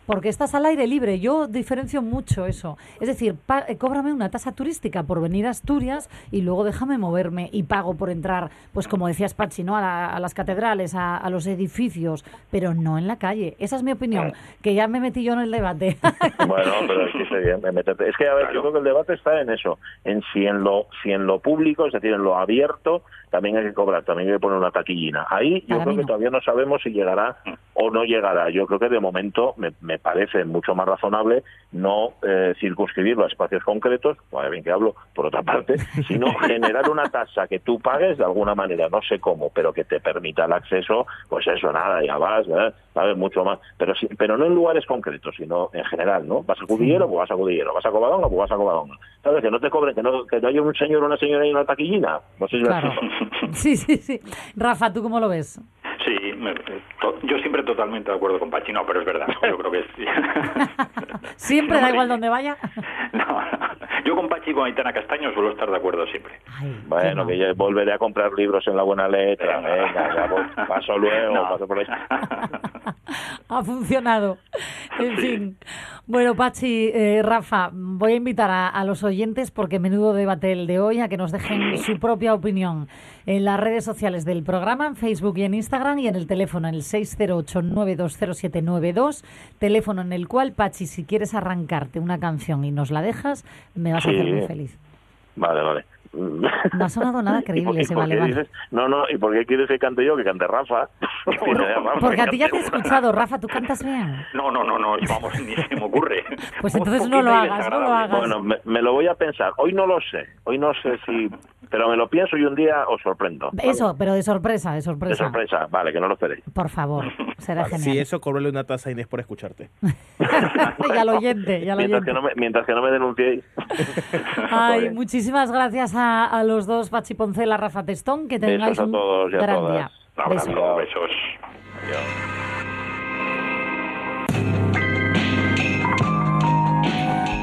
Speaker 1: Porque estás al aire libre. Yo diferencio mucho eso. Es decir, pa- eh, cóbrame una tasa turística por venir a Asturias y luego déjame moverme y pago por entrar, pues como decías Pachi, ¿no? a, la- a las catedrales, a, a los edificios, pero no en la calle. Esa es mi opinión, que ya me metí yo en el debate.
Speaker 7: Bueno, pero es que, se- me meterte- es que, a ver, yo creo que el debate está en eso, en si en lo si en lo público, es decir, en lo abierto, también hay que cobrar, también hay que poner una taquillina. Ahí yo
Speaker 1: Para
Speaker 7: creo que
Speaker 1: no.
Speaker 7: todavía no sabemos si llegará o no llegará. Yo creo que de momento me, me parece mucho más razonable no eh, circunscribirlo a espacios concretos, bueno, bien que hablo, por otra parte, sino generar una tasa que tú pagues de alguna manera, no sé cómo, pero que te permita el acceso, pues eso, nada, ya vas, ¿eh? Sabes mucho más, pero sí, pero no en lugares concretos, sino en general, ¿no? Vas a Cudillero, pues vas a Cudillero, vas a Covadonga, pues vas a Covadonga. ¿Sabes? Que no te cobren, que no, que no haya un señor o una señora y una taquillina. No sé si
Speaker 1: Claro. sí, sí, sí. Rafa, ¿tú cómo lo ves?
Speaker 8: Sí, me- to- yo siempre totalmente de acuerdo con Pachi, no, pero es verdad, yo creo que es...
Speaker 1: Siempre
Speaker 8: No,
Speaker 1: da igual donde vaya.
Speaker 8: No, no. yo con Pachi y con Aitana Castaño suelo estar de acuerdo siempre.
Speaker 1: Ay,
Speaker 7: Bueno, que ya volveré a comprar libros en la buena letra.
Speaker 8: Venga.
Speaker 7: Venga, ya voy- paso luego,
Speaker 8: No.
Speaker 7: paso por ahí.
Speaker 1: ha funcionado. En
Speaker 8: Sí.
Speaker 1: fin. Bueno, Pachi, eh, Rafa, voy a invitar a, a los oyentes, porque menudo debate el de hoy, a que nos dejen su propia opinión en las redes sociales del programa, en Facebook y en Instagram, y en el teléfono, en el 608-920792, teléfono en el cual, Pachi, si quieres arrancarte una canción y nos la dejas, me vas a hacer
Speaker 7: Sí.
Speaker 1: muy feliz.
Speaker 7: Vale, vale.
Speaker 1: No ha sonado nada
Speaker 7: ¿Y por-
Speaker 1: creíble ese vale, vale.
Speaker 7: dices- no, no, ¿y por qué quieres que cante yo? Que cante Rafa. Tiene a Rafa
Speaker 1: Porque
Speaker 7: que
Speaker 1: a ti ya te he escuchado, Rafa, tú cantas bien.
Speaker 8: No, no, no, no, vamos, ni se me ocurre.
Speaker 1: Pues entonces no lo hagas, no lo hagas.
Speaker 7: Bueno, me, me lo voy a pensar. Hoy no lo sé. Hoy no sé si... Pero me lo pienso y un día os sorprendo. ¿vale?
Speaker 1: Eso, pero de sorpresa, de
Speaker 7: De
Speaker 1: sorpresa.
Speaker 7: sorpresa. Vale, que no lo esperéis.
Speaker 1: Por favor, será
Speaker 2: Vale,
Speaker 1: genial.
Speaker 2: Si eso, cóbrale una tasa a Inés por escucharte.
Speaker 1: y al oyente, y al
Speaker 7: Mientras
Speaker 1: oyente.
Speaker 7: que, no me, mientras que no me denunciéis.
Speaker 1: Ay, muchísimas gracias a, a los dos, Pachi Poncela, Rafa Testón, que tengáis
Speaker 7: Besos a
Speaker 1: un
Speaker 7: todos y a todas.
Speaker 1: día.
Speaker 8: Un abrazo,
Speaker 1: Besos.
Speaker 8: besos.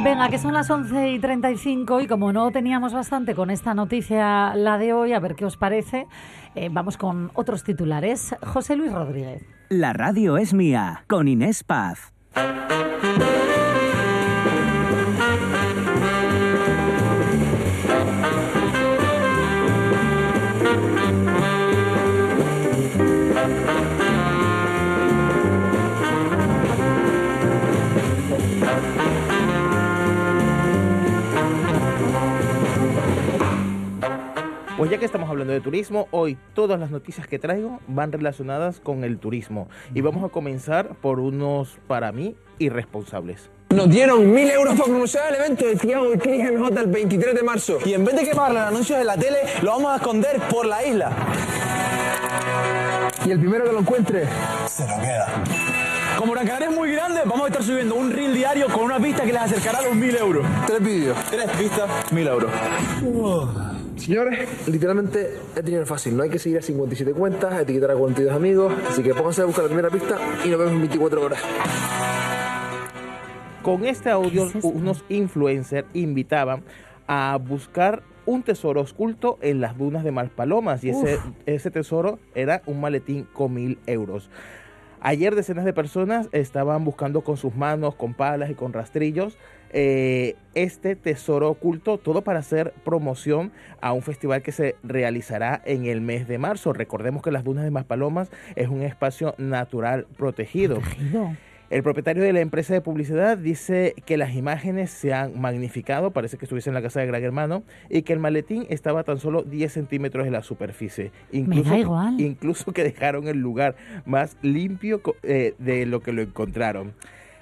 Speaker 1: Venga, que son las 11 y 35 y como no teníamos bastante con esta noticia, la de hoy, a ver qué os parece, eh, vamos con otros titulares. José Luis Rodríguez.
Speaker 9: La radio es mía, con Inés Paz.
Speaker 2: Pues ya que estamos hablando de turismo, hoy todas las noticias que traigo van relacionadas con el turismo. Y vamos a comenzar por unos, para mí, irresponsables.
Speaker 10: Nos dieron mil euros para promocionar el evento de Tiago y Cris MJ el 23 de marzo. Y en vez de que pagar los anuncios de la tele, lo vamos a esconder por la isla. Y el primero que lo encuentre, se lo queda. Como Gran es muy grande, vamos a estar subiendo un reel diario con una pista que les acercará a los mil euros. Tres vídeos. Tres pistas, mil euros. Señores, literalmente es dinero fácil. No hay que seguir a 57 cuentas, etiquetar a 42 amigos. Así que pónganse a buscar la primera pista y nos vemos en 24 horas.
Speaker 2: Con este audio, unos influencers invitaban a buscar un tesoro oculto en las dunas de Malpalomas y ese, ese tesoro era un maletín con mil euros. Ayer decenas de personas estaban buscando con sus manos, con palas y con rastrillos eh, este tesoro oculto, todo para hacer promoción a un festival que se realizará en el mes de marzo. Recordemos que las dunas de Maspalomas es un espacio natural protegido. El propietario de la empresa de publicidad dice que las imágenes se han magnificado, parece que estuviese en la casa de Gran Hermano, y que el maletín estaba a tan solo 10 centímetros de la superficie. Incluso,
Speaker 1: igual.
Speaker 2: Incluso que dejaron el lugar más limpio eh, de lo que lo encontraron.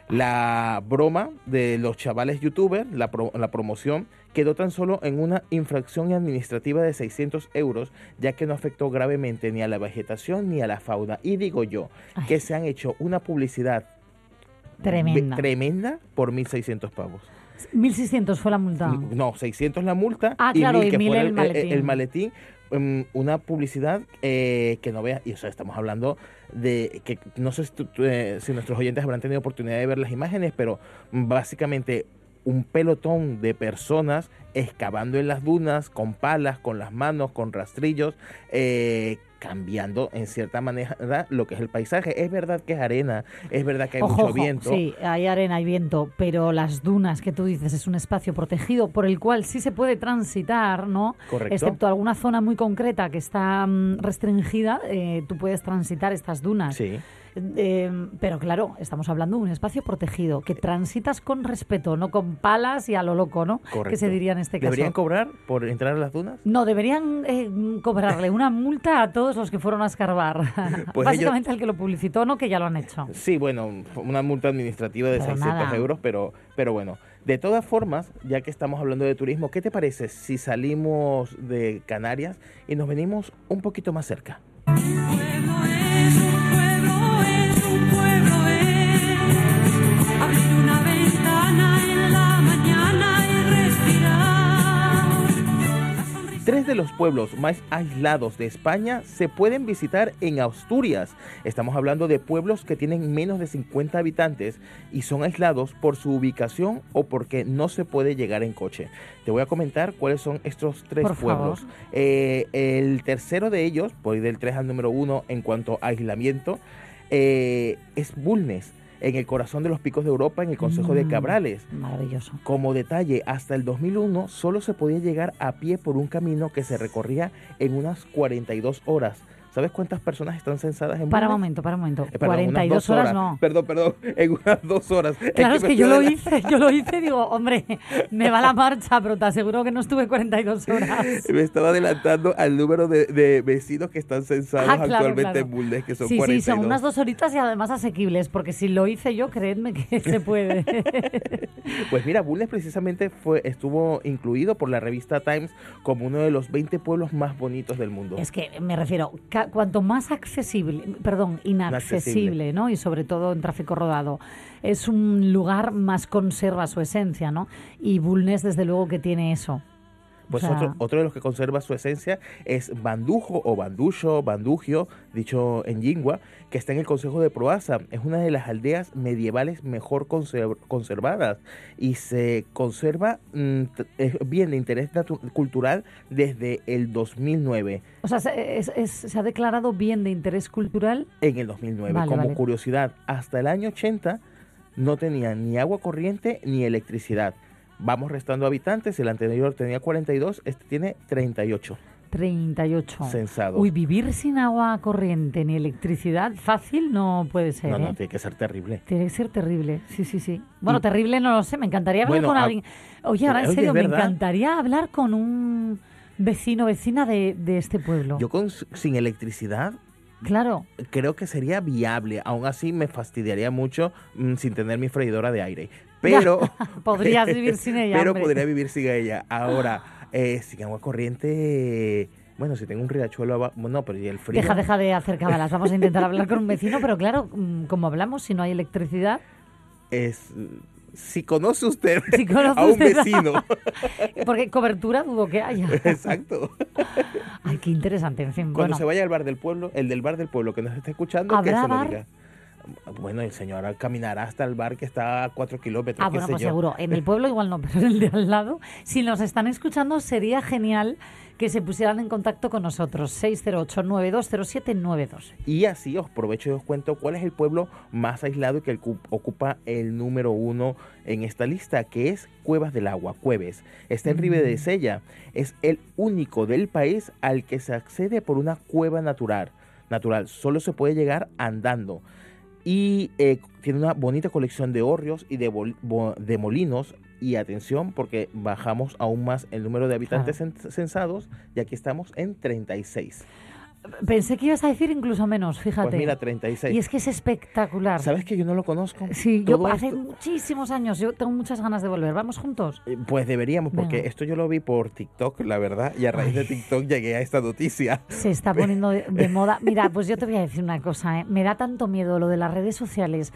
Speaker 2: La broma de los chavales youtubers, la, la, promoción, quedó tan solo en una infracción administrativa de 600 euros, ya que no afectó gravemente ni a la vegetación ni a la fauna. Y digo yo, que se han hecho una publicidad
Speaker 1: Tremenda.
Speaker 2: Tremenda por 1.600 pavos.
Speaker 1: 1.600 fue la multa.
Speaker 2: No, 600 la multa
Speaker 1: ah, y claro,
Speaker 2: 1.000 que
Speaker 1: fue
Speaker 2: el,
Speaker 1: el, maletín.
Speaker 2: el, maletín. Um, una publicidad eh, que no vea, y eso estamos hablando de que no sé si, eh, si nuestros oyentes habrán tenido oportunidad de ver las imágenes, pero básicamente un pelotón de personas excavando en las dunas con palas, con las manos, con rastrillos, eh, cambiando en cierta manera lo que es el paisaje. Es verdad que es arena, es verdad que hay mucho viento.
Speaker 1: Sí, hay arena y viento, pero las dunas que tú dices es un espacio protegido por el cual sí se puede transitar, ¿no?
Speaker 2: Correcto.
Speaker 1: Excepto alguna zona muy concreta que está mm, restringida, eh, tú puedes transitar estas dunas.
Speaker 2: Sí.
Speaker 1: Eh, pero claro, estamos hablando de un espacio protegido, que transitas con respeto, no con palas y a lo loco, ¿no?
Speaker 2: Correcto.
Speaker 1: Que se diría en este caso.
Speaker 2: ¿Deberían cobrar por entrar a las dunas?
Speaker 1: No, deberían eh, cobrarle una multa a todos los que fueron a escarbar.
Speaker 2: Pues
Speaker 1: Básicamente
Speaker 2: ellos-
Speaker 1: al que lo publicitó, no que ya lo han hecho.
Speaker 2: Sí, bueno, una multa administrativa de
Speaker 1: Pero
Speaker 2: 600
Speaker 1: nada.
Speaker 2: euros, pero, pero bueno. De todas formas, ya que estamos hablando de turismo, ¿qué te parece si salimos de Canarias y nos venimos un poquito más cerca? Tres de los pueblos más aislados de España se pueden visitar en Asturias. Estamos hablando de pueblos que tienen menos de 50 habitantes y son aislados por su ubicación o porque no se puede llegar en coche. Te voy a comentar cuáles son estos tres
Speaker 1: Por
Speaker 2: pueblos. Eh, el tercero de ellos, por ir del 3 al número 1 en cuanto a aislamiento, eh, es Bulnes, en el corazón de los picos de Europa, en el Consejo de
Speaker 1: Mm,
Speaker 2: Cabrales.
Speaker 1: Maravilloso.
Speaker 2: Como detalle, hasta el 2001 solo se podía llegar a pie por un camino que se recorría en unas 42 horas. ¿Sabes cuántas personas están censadas en
Speaker 1: Para un momento, para un momento.
Speaker 2: Eh, perdón, unas
Speaker 1: 42
Speaker 2: dos
Speaker 1: horas no.
Speaker 2: Perdón, perdón, en unas dos horas.
Speaker 1: Claro, es que yo lo hice, yo lo hice y digo, hombre, me va la marcha, pero te aseguro que no estuve 42 horas.
Speaker 2: Me estaba adelantando al número de, de vecinos que están censados
Speaker 1: Ah, claro,
Speaker 2: actualmente
Speaker 1: claro.
Speaker 2: en Bulnes, que son
Speaker 1: sí,
Speaker 2: 42.
Speaker 1: sí, son unas dos horitas y además asequibles, porque si lo hice yo, creedme que se puede.
Speaker 2: Pues mira, Bulnes precisamente fue, estuvo incluido por la revista Times como uno de los 20 pueblos más bonitos del mundo.
Speaker 1: Es que me refiero, cuanto más accesible, perdón, inaccesible, ¿no? Y sobre todo en tráfico rodado, es un lugar más conserva su esencia, ¿no? Y Bulnes, desde luego, que tiene eso.
Speaker 2: Pues
Speaker 1: O sea-
Speaker 2: otro, otro de los que conserva su esencia es Bandujo o Bandullo, Bandugio, dicho en lingua, que está en el Consejo de Proaza. Es una de las aldeas medievales mejor conser- conservadas y se conserva mm, bien de interés cultural desde el 2009.
Speaker 1: O sea, se, es- es- se ha declarado bien de interés cultural.
Speaker 2: En el 2009,
Speaker 1: Vale,
Speaker 2: como
Speaker 1: vale.
Speaker 2: curiosidad, hasta el año 80 no tenía ni agua corriente ni electricidad. Vamos restando habitantes, el anterior tenía 42, este tiene 38.
Speaker 1: 38.
Speaker 2: Censado.
Speaker 1: Uy, vivir sin agua corriente ni electricidad fácil no puede ser.
Speaker 2: No,
Speaker 1: ¿eh?
Speaker 2: no, tiene que ser terrible.
Speaker 1: Tiene que ser terrible, sí, sí, sí. Bueno,
Speaker 2: Y-
Speaker 1: terrible no lo sé, me encantaría hablar
Speaker 2: Bueno,
Speaker 1: con
Speaker 2: a-
Speaker 1: alguien. Oye, ahora en serio, me encantaría hablar con un vecino, vecina de, de este pueblo.
Speaker 2: Yo con, sin electricidad
Speaker 1: Claro.
Speaker 2: creo que sería viable. Aún así me fastidiaría mucho mm, sin tener mi freidora de aire. Pero
Speaker 1: Podrías vivir sin ella,
Speaker 2: Pero
Speaker 1: hombre.
Speaker 2: podría vivir sin ella. Ahora, eh, sin agua corriente, bueno, si tengo un riachuelo abajo, no, pero y el frío.
Speaker 1: Deja, deja de hacer cábalas. Vamos a intentar hablar con un vecino, pero claro, mm, como hablamos, si no hay electricidad,
Speaker 2: Es, si conoce usted
Speaker 1: Si conoce
Speaker 2: a un
Speaker 1: usted-
Speaker 2: vecino.
Speaker 1: porque cobertura dudo que haya.
Speaker 2: Exacto.
Speaker 1: Ay, qué interesante. En fin,
Speaker 2: Cuando
Speaker 1: bueno.
Speaker 2: se vaya al bar del pueblo, el del bar del pueblo que nos está escuchando, que
Speaker 1: ¿Habrá
Speaker 2: se lo
Speaker 1: bar?
Speaker 2: Bueno, el señor caminará hasta el bar que está a cuatro kilómetros.
Speaker 1: Ah, bueno, pues
Speaker 2: yo.
Speaker 1: seguro. En el pueblo igual no, pero en el de al lado. Si nos están escuchando, sería genial que se pusieran en contacto con nosotros. 608-920792.
Speaker 2: Y así os aprovecho y os cuento cuál es el pueblo más aislado y que ocu- ocupa el número uno en esta lista, que es Cuevas del Agua, Cueves. Está en Ribe de Sella. Es el único del país al que se accede por una cueva natural. Natural, solo se puede llegar andando. Y eh, tiene una bonita colección de hórreos y de, de molinos. Y atención, porque bajamos aún más el número de habitantes cen- censados y aquí estamos en 36.
Speaker 1: Pensé que ibas a decir incluso menos, fíjate.
Speaker 2: Pues mira, 36.
Speaker 1: Y es que es espectacular.
Speaker 2: ¿Sabes que yo no lo conozco?
Speaker 1: Sí, yo hace
Speaker 2: esto-
Speaker 1: muchísimos años, yo tengo muchas ganas de volver. ¿Vamos juntos?
Speaker 2: Eh, Pues deberíamos, porque
Speaker 1: Venga.
Speaker 2: esto yo lo vi por TikTok, la verdad, y a raíz de TikTok llegué a esta noticia.
Speaker 1: Se está poniendo de, de moda. Mira, pues yo te voy a decir una cosa, ¿eh? me da tanto miedo lo de las redes sociales,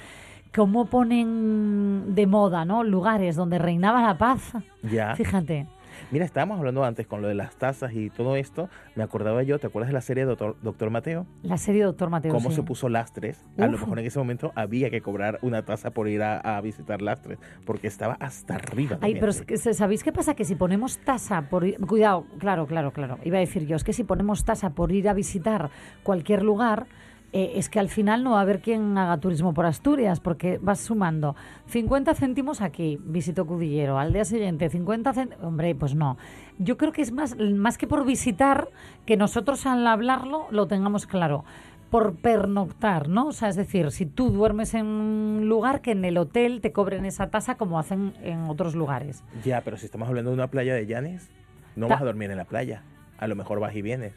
Speaker 1: cómo ponen de moda, ¿no? Lugares donde reinaba la paz.
Speaker 2: Ya.
Speaker 1: Fíjate.
Speaker 2: Mira, estábamos hablando antes con lo de las tazas y todo esto. Me acordaba yo, ¿te acuerdas de la serie Doctor, Doctor Mateo?
Speaker 1: La serie Doctor Mateo.
Speaker 2: Cómo
Speaker 1: sí.
Speaker 2: se puso Lastres. A lo mejor en ese momento había que cobrar una taza por ir a, a visitar Lastres, porque estaba hasta arriba. de
Speaker 1: Ay, pero es
Speaker 2: gente.
Speaker 1: que, ¿sabéis qué pasa? Que si ponemos tasa por ir... Cuidado, claro, claro, claro. Iba a decir yo, es que si ponemos tasa por ir a visitar cualquier lugar, eh, es que al final no va a haber quien haga turismo por Asturias, porque vas sumando 50 céntimos aquí, visito Cudillero, al día siguiente 50 céntimos... Hombre, pues no. Yo creo que es más, más que por visitar, que nosotros al hablarlo lo tengamos claro. Por pernoctar, ¿no? O sea, es decir, si tú duermes en un lugar, que en el hotel te cobren esa tasa como hacen en otros lugares.
Speaker 2: Ya, pero si estamos hablando de una playa de Llanes, no
Speaker 1: Ta-
Speaker 2: vas a dormir en la playa. A lo mejor vas y vienes.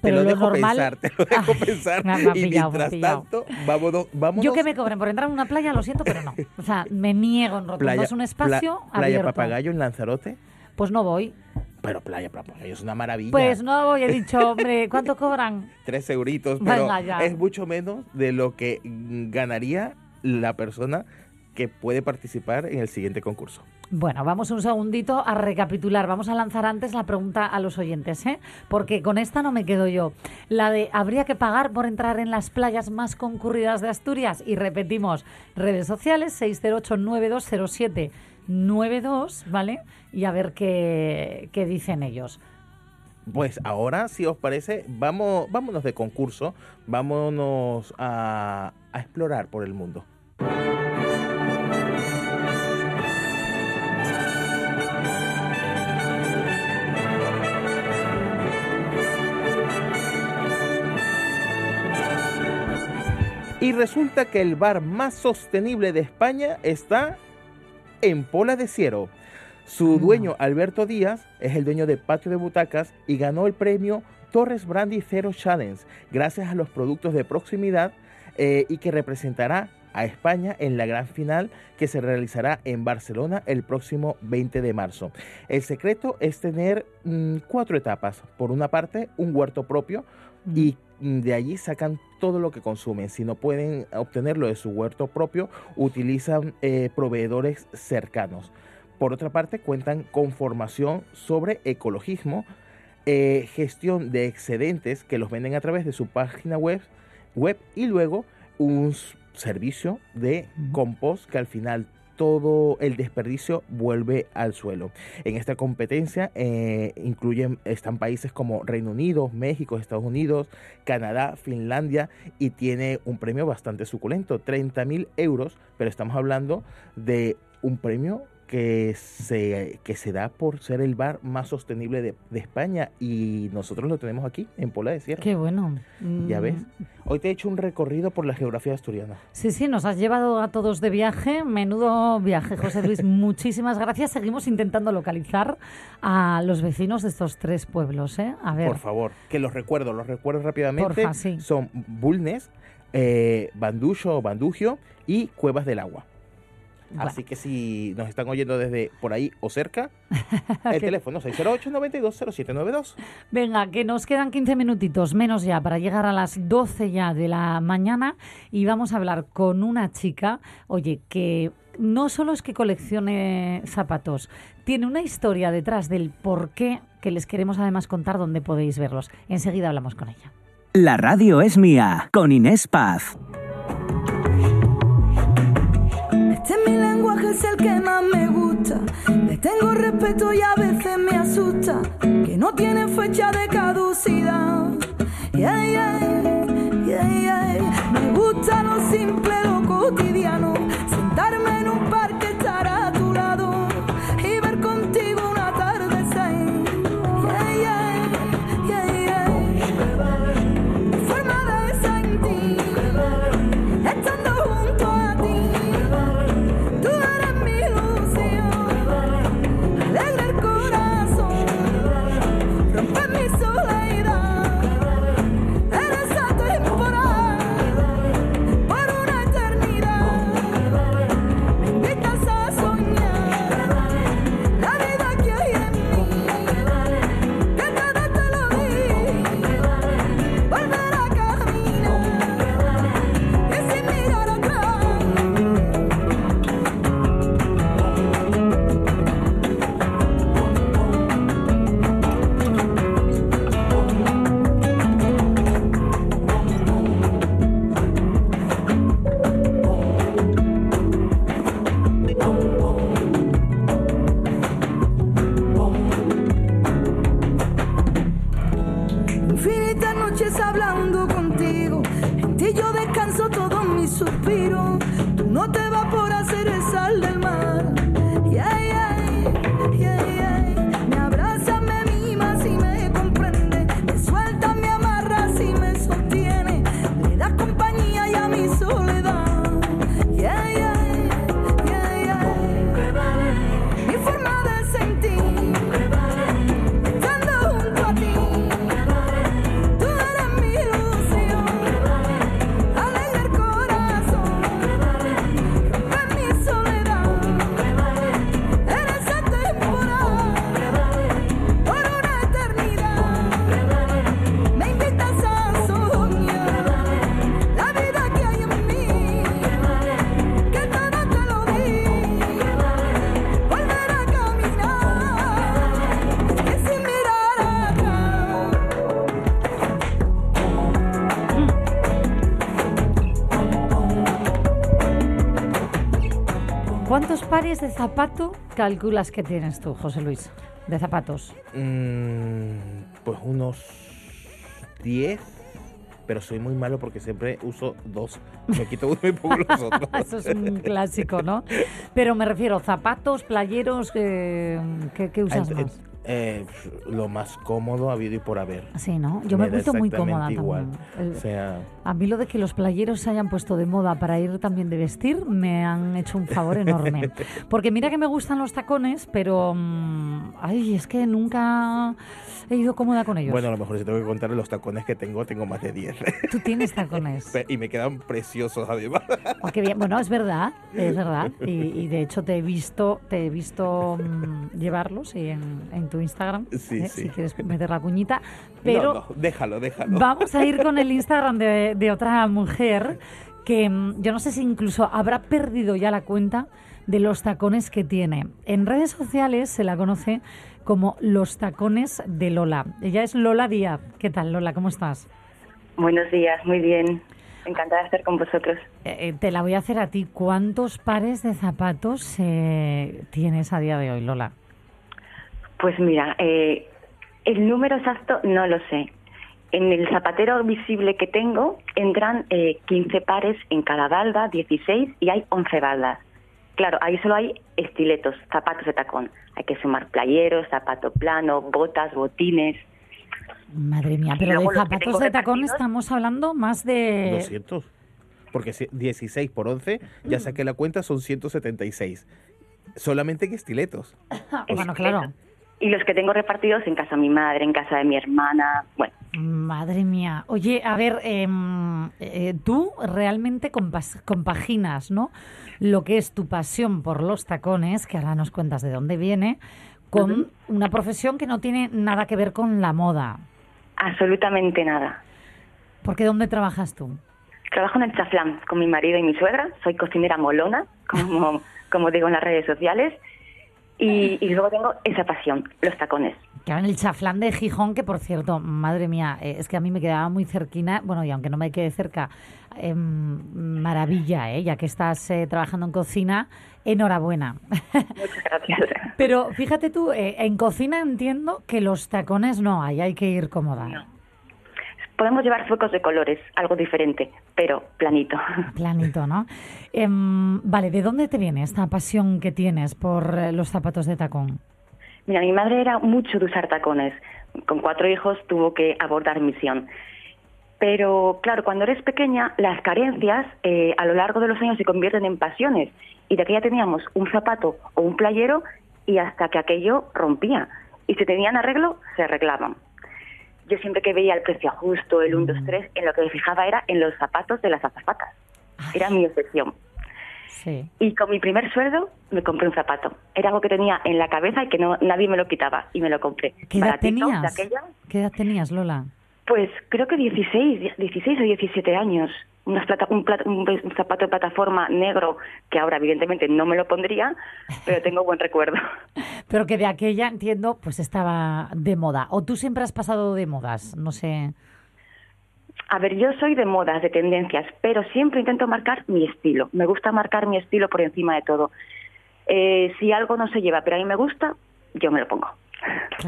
Speaker 1: Pero
Speaker 2: te lo,
Speaker 1: lo
Speaker 2: dejo
Speaker 1: normal-
Speaker 2: pensar, te lo dejo pensar.
Speaker 1: me ha- me ha
Speaker 2: y
Speaker 1: pillado,
Speaker 2: mientras tanto, vámonos, vámonos.
Speaker 1: Yo que me cobren por entrar en una playa, lo siento, pero no. O sea, me niego en rotundo.
Speaker 2: playa,
Speaker 1: es un espacio
Speaker 2: pla- playa
Speaker 1: abierto.
Speaker 2: Papagayo en Lanzarote.
Speaker 1: Pues no voy.
Speaker 2: Pero Playa Papagayo es una maravilla.
Speaker 1: Pues no voy, he dicho, hombre, ¿cuánto cobran?
Speaker 2: Tres euritos, pero
Speaker 1: Venga,
Speaker 2: es mucho menos de lo que ganaría la persona que puede participar en el siguiente concurso.
Speaker 1: Bueno, vamos un segundito a recapitular. Vamos a lanzar antes la pregunta a los oyentes, ¿eh? Porque con esta no me quedo yo. La de ¿habría que pagar por entrar en las playas más concurridas de Asturias? Y repetimos, redes sociales 608-9207-92, ¿vale? Y a ver qué, qué dicen ellos.
Speaker 2: Pues ahora, si os parece, vamos, vámonos de concurso, vámonos a, a explorar por el mundo. Y resulta que el bar más sostenible de España está en Pola de Ciero. Su dueño, Alberto Díaz, es el dueño de Patio de Butacas y ganó el premio Torres Brandy Zero Challenge gracias a los productos de proximidad eh, y que representará a España en la gran final que se realizará en Barcelona el próximo 20 de marzo. El secreto es tener mm, cuatro etapas. Por una parte, un huerto propio y mm, de allí sacan todo lo que consumen. Si no pueden obtenerlo de su huerto propio, utilizan eh, proveedores cercanos. Por otra parte, cuentan con formación sobre ecologismo, eh, gestión de excedentes que los venden a través de su página web, web y luego un servicio de compost que al final todo el desperdicio vuelve al suelo. En esta competencia eh, incluyen, están países como Reino Unido, México, Estados Unidos, Canadá, Finlandia y tiene un premio bastante suculento, 30 mil euros, pero estamos hablando de un premio que se, que se da por ser el bar más sostenible de, de España y nosotros lo tenemos aquí, en Pola de Sierra.
Speaker 1: Qué bueno.
Speaker 2: Ya
Speaker 1: Mm,
Speaker 2: ves. Hoy te he hecho un recorrido por la geografía asturiana.
Speaker 1: Sí, sí, nos has llevado a todos de viaje. Menudo viaje, José Luis. Muchísimas gracias. Seguimos intentando localizar a los vecinos de estos tres pueblos. ¿eh? A ver.
Speaker 2: Por favor, que los recuerdo, los recuerdo rápidamente.
Speaker 1: Porfa, sí.
Speaker 2: Son Bulnes, eh, Bandullo o Bandugio y Cuevas del Agua.
Speaker 1: Bueno.
Speaker 2: Así que si nos están oyendo desde por ahí o cerca, el teléfono 608-920792.
Speaker 1: Venga, que nos quedan 15 minutitos, menos ya, para llegar a las 12 ya de la mañana y vamos a hablar con una chica, oye, que no solo es que coleccione zapatos, tiene una historia detrás del por qué que les queremos además contar dónde podéis verlos. Enseguida hablamos con ella.
Speaker 9: La radio es mía, con Inés Paz.
Speaker 11: Tengo respeto y a veces me asusta. Que no tiene fecha de caducidad. Me gusta lo simple, lo cotidiano. Sentarme hablando contigo. En ti yo descanso todos mis suspiros.
Speaker 1: Pares de zapato calculas que tienes tú, José Luis? De zapatos.
Speaker 2: Mm, pues unos 10, pero soy muy malo porque siempre uso dos. Me quito uno y pongo los otros.
Speaker 1: Eso es un clásico, ¿no? Pero me refiero, zapatos, playeros, eh, ¿qué, qué usas
Speaker 2: Ent-
Speaker 1: más?
Speaker 2: eh, lo más cómodo habido y por haber.
Speaker 1: Sí, ¿no? Yo me he puesto muy cómoda
Speaker 2: igual.
Speaker 1: también. El-
Speaker 2: O sea,
Speaker 1: A mí lo de que los playeros se hayan puesto de moda para ir también de vestir me han hecho un favor enorme. Porque mira que me gustan los tacones, pero mm, ay, es que nunca he ido cómoda con ellos.
Speaker 2: bueno, a lo mejor si tengo que contar los tacones que tengo, tengo más de 10.
Speaker 1: Tú tienes tacones.
Speaker 2: y me quedan preciosos además.
Speaker 1: Oh, qué bien. Bueno, es verdad, es verdad. Y, y de hecho te he visto, te he visto mm, llevarlos y en, en tu Instagram,
Speaker 2: Sí,
Speaker 1: ¿eh?
Speaker 2: sí.
Speaker 1: si quieres meter la cuñita. Pero
Speaker 2: no, no, déjalo, déjalo.
Speaker 1: Vamos a ir con el Instagram de, de otra mujer que mm, yo no sé si incluso habrá perdido ya la cuenta de los tacones que tiene. En redes sociales se la conoce como los tacones de Lola. Ella es Lola Díaz. ¿Qué tal, Lola? ¿Cómo estás?
Speaker 12: Buenos días, muy bien. Encantada de estar con vosotros.
Speaker 1: Eh, eh, te la voy a hacer a ti. ¿Cuántos pares de zapatos eh, tienes a día de hoy, Lola?
Speaker 12: Pues mira, eh, el número exacto no lo sé. En el zapatero visible que tengo entran eh, 15 pares en cada balda, 16 y hay 11 baldas. Claro, ahí solo hay estiletos, zapatos de tacón. Hay que sumar playeros, zapato plano, botas, botines.
Speaker 1: Madre mía, pero de
Speaker 12: que
Speaker 1: zapatos de tacón estamos hablando más de...
Speaker 2: 200. Porque si- 16 por 11, ya saqué la cuenta, son 176. Solamente en estiletos.
Speaker 1: bueno, claro.
Speaker 12: Y los que tengo repartidos en casa de mi madre, en casa de mi hermana. Bueno,
Speaker 1: Madre mía. Oye, a ver, em, eh, tú realmente compaginas, ¿no? Lo que es tu pasión por los tacones, que ahora nos cuentas de dónde viene, con una profesión que no tiene nada que ver con la moda.
Speaker 12: absolutamente nada.
Speaker 1: Porque ¿dónde trabajas tú?
Speaker 12: Trabajo en el chaflán con mi marido y mi suegra. Soy cocinera molona, como, como digo en las redes sociales. Y, y luego tengo esa pasión, los tacones.
Speaker 1: Claro, en el chaflán de Gijón, que por cierto, madre mía, eh, es que a mí me quedaba muy cerquina, bueno, y aunque no me quede cerca, em, maravilla, ¿eh? ya que estás eh, trabajando en cocina, enhorabuena.
Speaker 12: Muchas gracias.
Speaker 1: Pero fíjate tú, eh, en cocina entiendo que los tacones no hay, hay que ir cómoda.
Speaker 12: Podemos llevar focos de colores, algo diferente, pero planito.
Speaker 1: Planito, ¿no? Em, vale, ¿de dónde te viene esta pasión que tienes por eh, los zapatos de tacón?
Speaker 12: Mira, mi madre era mucho de usar tacones. Con cuatro hijos tuvo que abordar misión. Pero claro, cuando eres pequeña, las carencias eh, a lo largo de los años se convierten en pasiones. Y de aquella teníamos un zapato o un playero y hasta que aquello rompía. Y si tenían arreglo, se arreglaban. Yo siempre que veía el precio justo, el 1, 2, 3, en lo que me fijaba era en los zapatos de las azafatas. Era mi obsesión.
Speaker 1: Sí.
Speaker 12: Y con mi primer sueldo me compré un zapato. Era algo que tenía en la cabeza y que no nadie me lo quitaba. Y me lo compré.
Speaker 1: ¿Qué edad
Speaker 12: Baratito, de
Speaker 1: tenías?
Speaker 12: aquella.
Speaker 1: ¿Qué edad tenías, Lola?
Speaker 12: Pues creo que 16, 16 o 17 años. Unas plata- un, plat- un un zapato de plataforma negro que ahora evidentemente no me lo pondría, pero tengo buen recuerdo.
Speaker 1: Pero que de aquella, entiendo, pues estaba de moda. ¿O tú siempre has pasado de modas? No sé.
Speaker 12: A ver, yo soy de modas, de tendencias, pero siempre intento marcar mi estilo. Me gusta marcar mi estilo por encima de todo. Eh, si algo no se lleva, pero a mí me gusta, yo me lo pongo.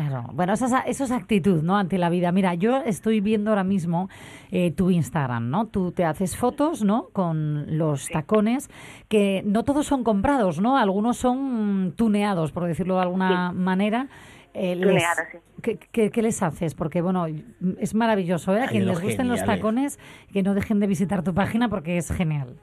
Speaker 1: Claro, bueno, esa, eso es actitud, ¿no? Ante la vida. Mira, yo estoy viendo ahora mismo eh, tu Instagram, ¿no? Tú te haces fotos, ¿no? Con los tacones, que no todos son comprados, ¿no? Algunos son tuneados, por decirlo de alguna manera. Eh, les-
Speaker 12: Tuneados, sí.
Speaker 1: ¿qué, qué, qué les haces? Porque, bueno, es maravilloso, ¿eh? A quien les gusten los tacones, que no dejen de visitar tu página porque es genial.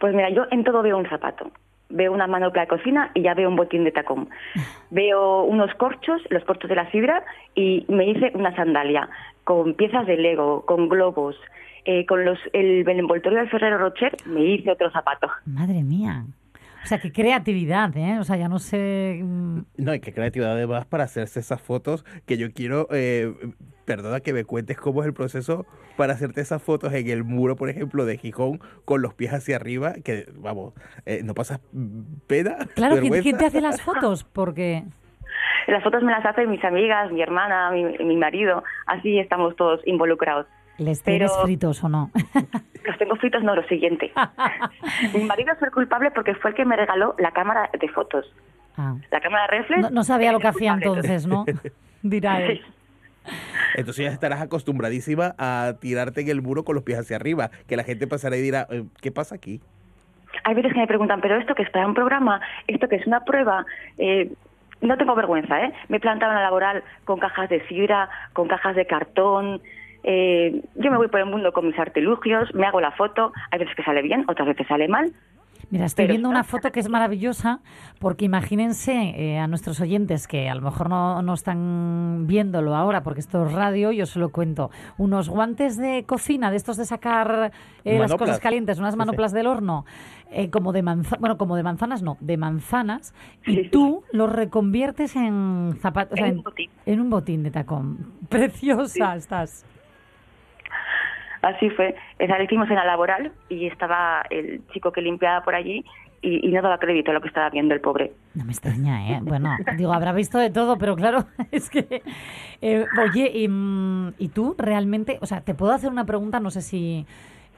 Speaker 12: Pues mira, yo en todo veo un zapato. Veo una manopla de cocina y ya veo un botín de tacón. Veo unos corchos, los corchos de la fibra, y me hice una sandalia con piezas de Lego, con globos, eh, con los, el, el envoltorio del Ferrero Rocher, me hice otro zapato.
Speaker 1: Madre mía. O sea, qué creatividad, ¿eh? O sea, ya no sé... mm,
Speaker 2: No, hay que creatividad además para hacerse esas fotos que yo quiero, eh, perdona que me cuentes cómo es el proceso para hacerte esas fotos en el muro, por ejemplo, de Gijón, con los pies hacia arriba, que vamos, eh, no pasas pena.
Speaker 1: Claro, quién te hace las fotos? Porque...
Speaker 12: Las fotos me las hacen mis amigas, mi hermana, mi, mi marido, así estamos todos involucrados.
Speaker 1: ¿Les tienes
Speaker 12: Pero-
Speaker 1: fritos o no?
Speaker 12: Los tengo fritos, no, lo siguiente. mi marido fue el culpable porque fue el que me regaló la cámara de fotos.
Speaker 1: Ah.
Speaker 12: La cámara reflex.
Speaker 1: No, no sabía lo que hacía entonces, ¿no? Dirá él.
Speaker 2: Entonces ya estarás acostumbradísima a tirarte en el muro con los pies hacia arriba, que la gente pasará y dirá, eh, ¿qué pasa aquí?
Speaker 12: Hay veces que me preguntan, ¿pero esto que es para un programa? ¿Esto que es una prueba? Eh, no tengo vergüenza, ¿eh? Me he plantado en la laboral con cajas de fibra, con cajas de cartón. Eh, yo me voy por el mundo con mis artilugios, me hago la foto. Hay veces que sale bien, otras veces sale mal.
Speaker 1: Mira, estoy
Speaker 12: Pero
Speaker 1: viendo una foto que es maravillosa, porque imagínense eh, a nuestros oyentes que a lo mejor no, no están viéndolo ahora, porque esto es radio, yo se lo cuento. Unos guantes de cocina, de estos de sacar eh, las cosas calientes, unas
Speaker 2: Sí, sí.
Speaker 1: manoplas del horno, eh, como de manzanas, bueno, como de manzanas no, de manzanas, y tú los reconviertes en zapatos,
Speaker 12: En un botín.
Speaker 1: en un botín de tacón. Preciosa estás.
Speaker 12: Así fue. Esa la hicimos en la laboral y estaba el chico que limpiaba por allí y, no daba crédito a lo que estaba viendo el pobre.
Speaker 1: No me extraña, ¿eh? Bueno, digo, habrá visto de todo, pero claro, es que... eh, oye, y, mm, ¿y tú realmente, o sea, te puedo hacer una pregunta, no sé si...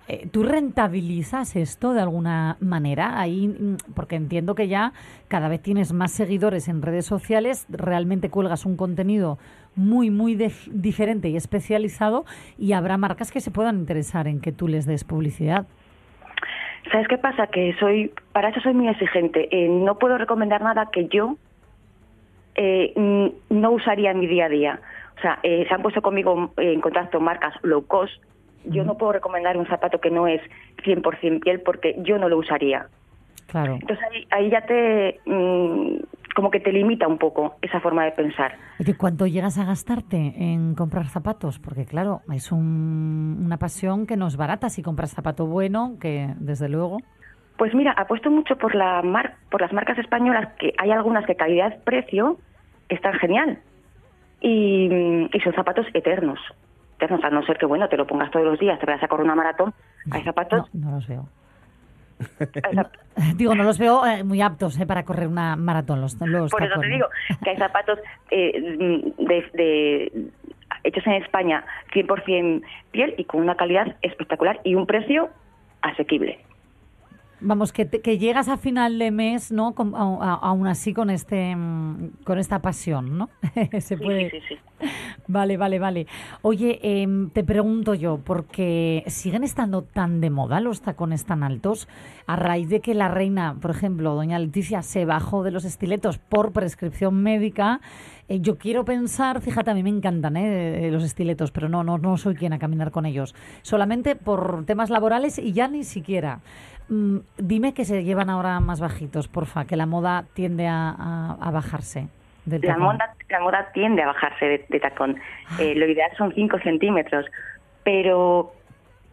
Speaker 1: eh, ¿Tú rentabilizas esto de alguna manera? Ahí, mm, porque entiendo que ya cada vez tienes más seguidores en redes sociales, realmente cuelgas un contenido muy, muy de- diferente y especializado y habrá marcas que se puedan interesar en que tú les des publicidad.
Speaker 12: ¿Sabes qué pasa? Que soy, para eso soy muy exigente. Eh, no puedo recomendar nada que yo eh, no usaría en mi día a día. O sea, eh, se han puesto conmigo eh, en contacto marcas low cost. Yo no puedo recomendar un zapato que no es 100% piel porque yo no lo usaría.
Speaker 1: Claro.
Speaker 12: Entonces ahí, ahí ya te, mm, como que te limita un poco esa forma de pensar.
Speaker 1: Oye, ¿cuánto llegas a gastarte en comprar zapatos? Porque claro, es un- una pasión que no es barata si compras zapato bueno, que desde luego.
Speaker 12: Pues mira, apuesto mucho por, la mar por las marcas españolas, que hay algunas que calidad-precio están genial. Y, mm, y son zapatos eternos. Eternos, a no ser que, bueno, te lo pongas todos los días, te vayas a correr una maratón. Hay zapatos...
Speaker 1: No los veo. Digo, no los veo eh, muy aptos eh, para correr una maratón. Los, los
Speaker 12: Por eso te
Speaker 1: tacones.
Speaker 12: digo que hay zapatos eh, de, de- hechos en España 100% piel y con una calidad espectacular y un precio asequible.
Speaker 1: Vamos, que, te- que llegas a final de mes, ¿no? Con- a- a- aún así con este mm, con esta pasión, ¿no? Se puede.
Speaker 12: Sí, sí,
Speaker 1: Vale, vale, vale. Oye, em, te pregunto yo, porque siguen estando tan de moda los tacones tan altos a raíz de que la reina, por ejemplo, doña Leticia, se bajó de los estiletos por prescripción médica. Eh, yo quiero pensar, fíjate, a mí me encantan eh, los estiletos, pero no, no, no soy quien a caminar con ellos. Solamente por temas laborales y ya ni siquiera. Mm, dime que se llevan ahora más bajitos, porfa, que la moda tiende a, a- a bajarse. Del
Speaker 12: La
Speaker 1: tacón.
Speaker 12: moda, la moda tiende a bajarse de, de tacón. Eh, lo ideal son 5 centímetros, pero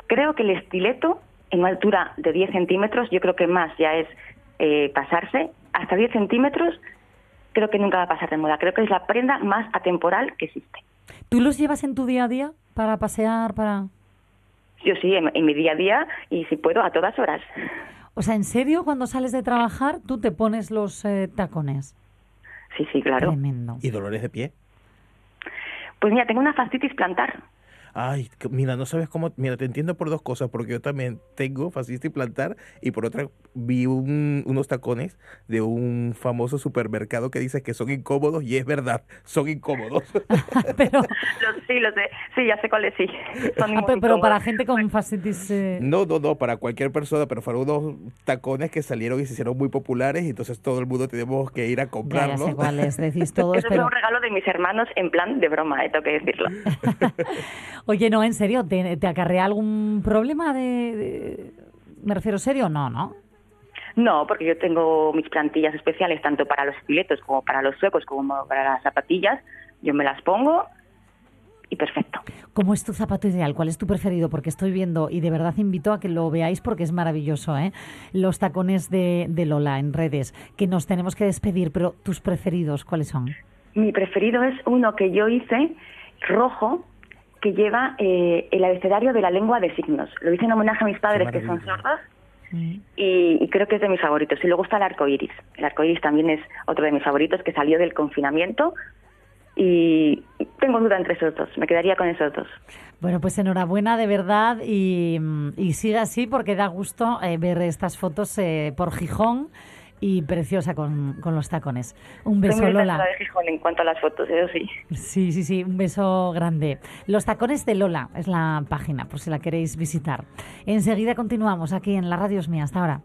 Speaker 12: creo que el estileto en una altura de 10 centímetros, yo creo que más ya es eh, pasarse. Hasta 10 centímetros creo que nunca va a pasar de moda. Creo que es la prenda más atemporal que existe.
Speaker 1: ¿Tú los llevas en tu día a día para pasear, para...?
Speaker 12: Yo sí, en, en mi día a día y si puedo a todas horas.
Speaker 1: O sea, ¿en serio cuando sales de trabajar tú te pones los eh, tacones?
Speaker 12: Sí, sí, claro.
Speaker 1: Tremendo.
Speaker 2: ¿Y dolores de pie?
Speaker 12: Pues mira, tengo una fascitis plantar.
Speaker 2: Ay, mira, no sabes cómo. Mira, te entiendo por dos cosas, porque yo también tengo fascista y plantar, y por otra, vi un- unos tacones de un famoso supermercado que dice que son incómodos, y es verdad, son incómodos.
Speaker 12: Los- sí, los sé. Sí, ya sé cuáles sí. Son
Speaker 1: Ah, pero para gente con fascitis... eh,
Speaker 2: No, no, no, para cualquier persona, pero fueron unos tacones que salieron y se hicieron muy populares, y entonces todo el mundo tenemos que ir a
Speaker 1: ya, ya
Speaker 2: comprarlos.
Speaker 1: sé cuáles decís todos,
Speaker 12: Eso fue
Speaker 1: pero...
Speaker 12: un regalo de mis hermanos en plan de broma, eh, tengo que decirlo.
Speaker 1: Oye, no, en serio, ¿te, te acarrea algún problema de, de- Me refiero serio, no, ¿no?
Speaker 12: No, porque yo tengo mis plantillas especiales tanto para los estiletos como para los suecos como para las zapatillas. Yo me las pongo y perfecto.
Speaker 1: ¿Cómo es tu zapato ideal? ¿Cuál es tu preferido? Porque estoy viendo y de verdad invito a que lo veáis porque es maravilloso, ¿eh? Los tacones de, de Lola en redes, que nos tenemos que despedir, pero tus preferidos, ¿cuáles son?
Speaker 12: Mi preferido es uno que yo hice rojo que lleva eh, el abecedario de la lengua de signos. Lo hice en homenaje a mis padres que son sordos y, y creo que es de mis favoritos. Y luego está el arco iris. El arco iris también es otro de mis favoritos que salió del confinamiento y tengo duda entre esos dos. Me quedaría con esos dos.
Speaker 1: Bueno, pues enhorabuena de verdad y, y siga así porque da gusto eh, ver estas fotos eh, por Gijón y preciosa con, con los tacones. Un beso,
Speaker 12: Estoy muy
Speaker 1: Lola.
Speaker 12: de Gijón en cuanto a las fotos, eso sí.
Speaker 1: Sí, sí, sí, un beso grande. Los tacones de Lola es la página, por si la queréis visitar. Enseguida continuamos aquí en la Radio Es Mía. Hasta ahora.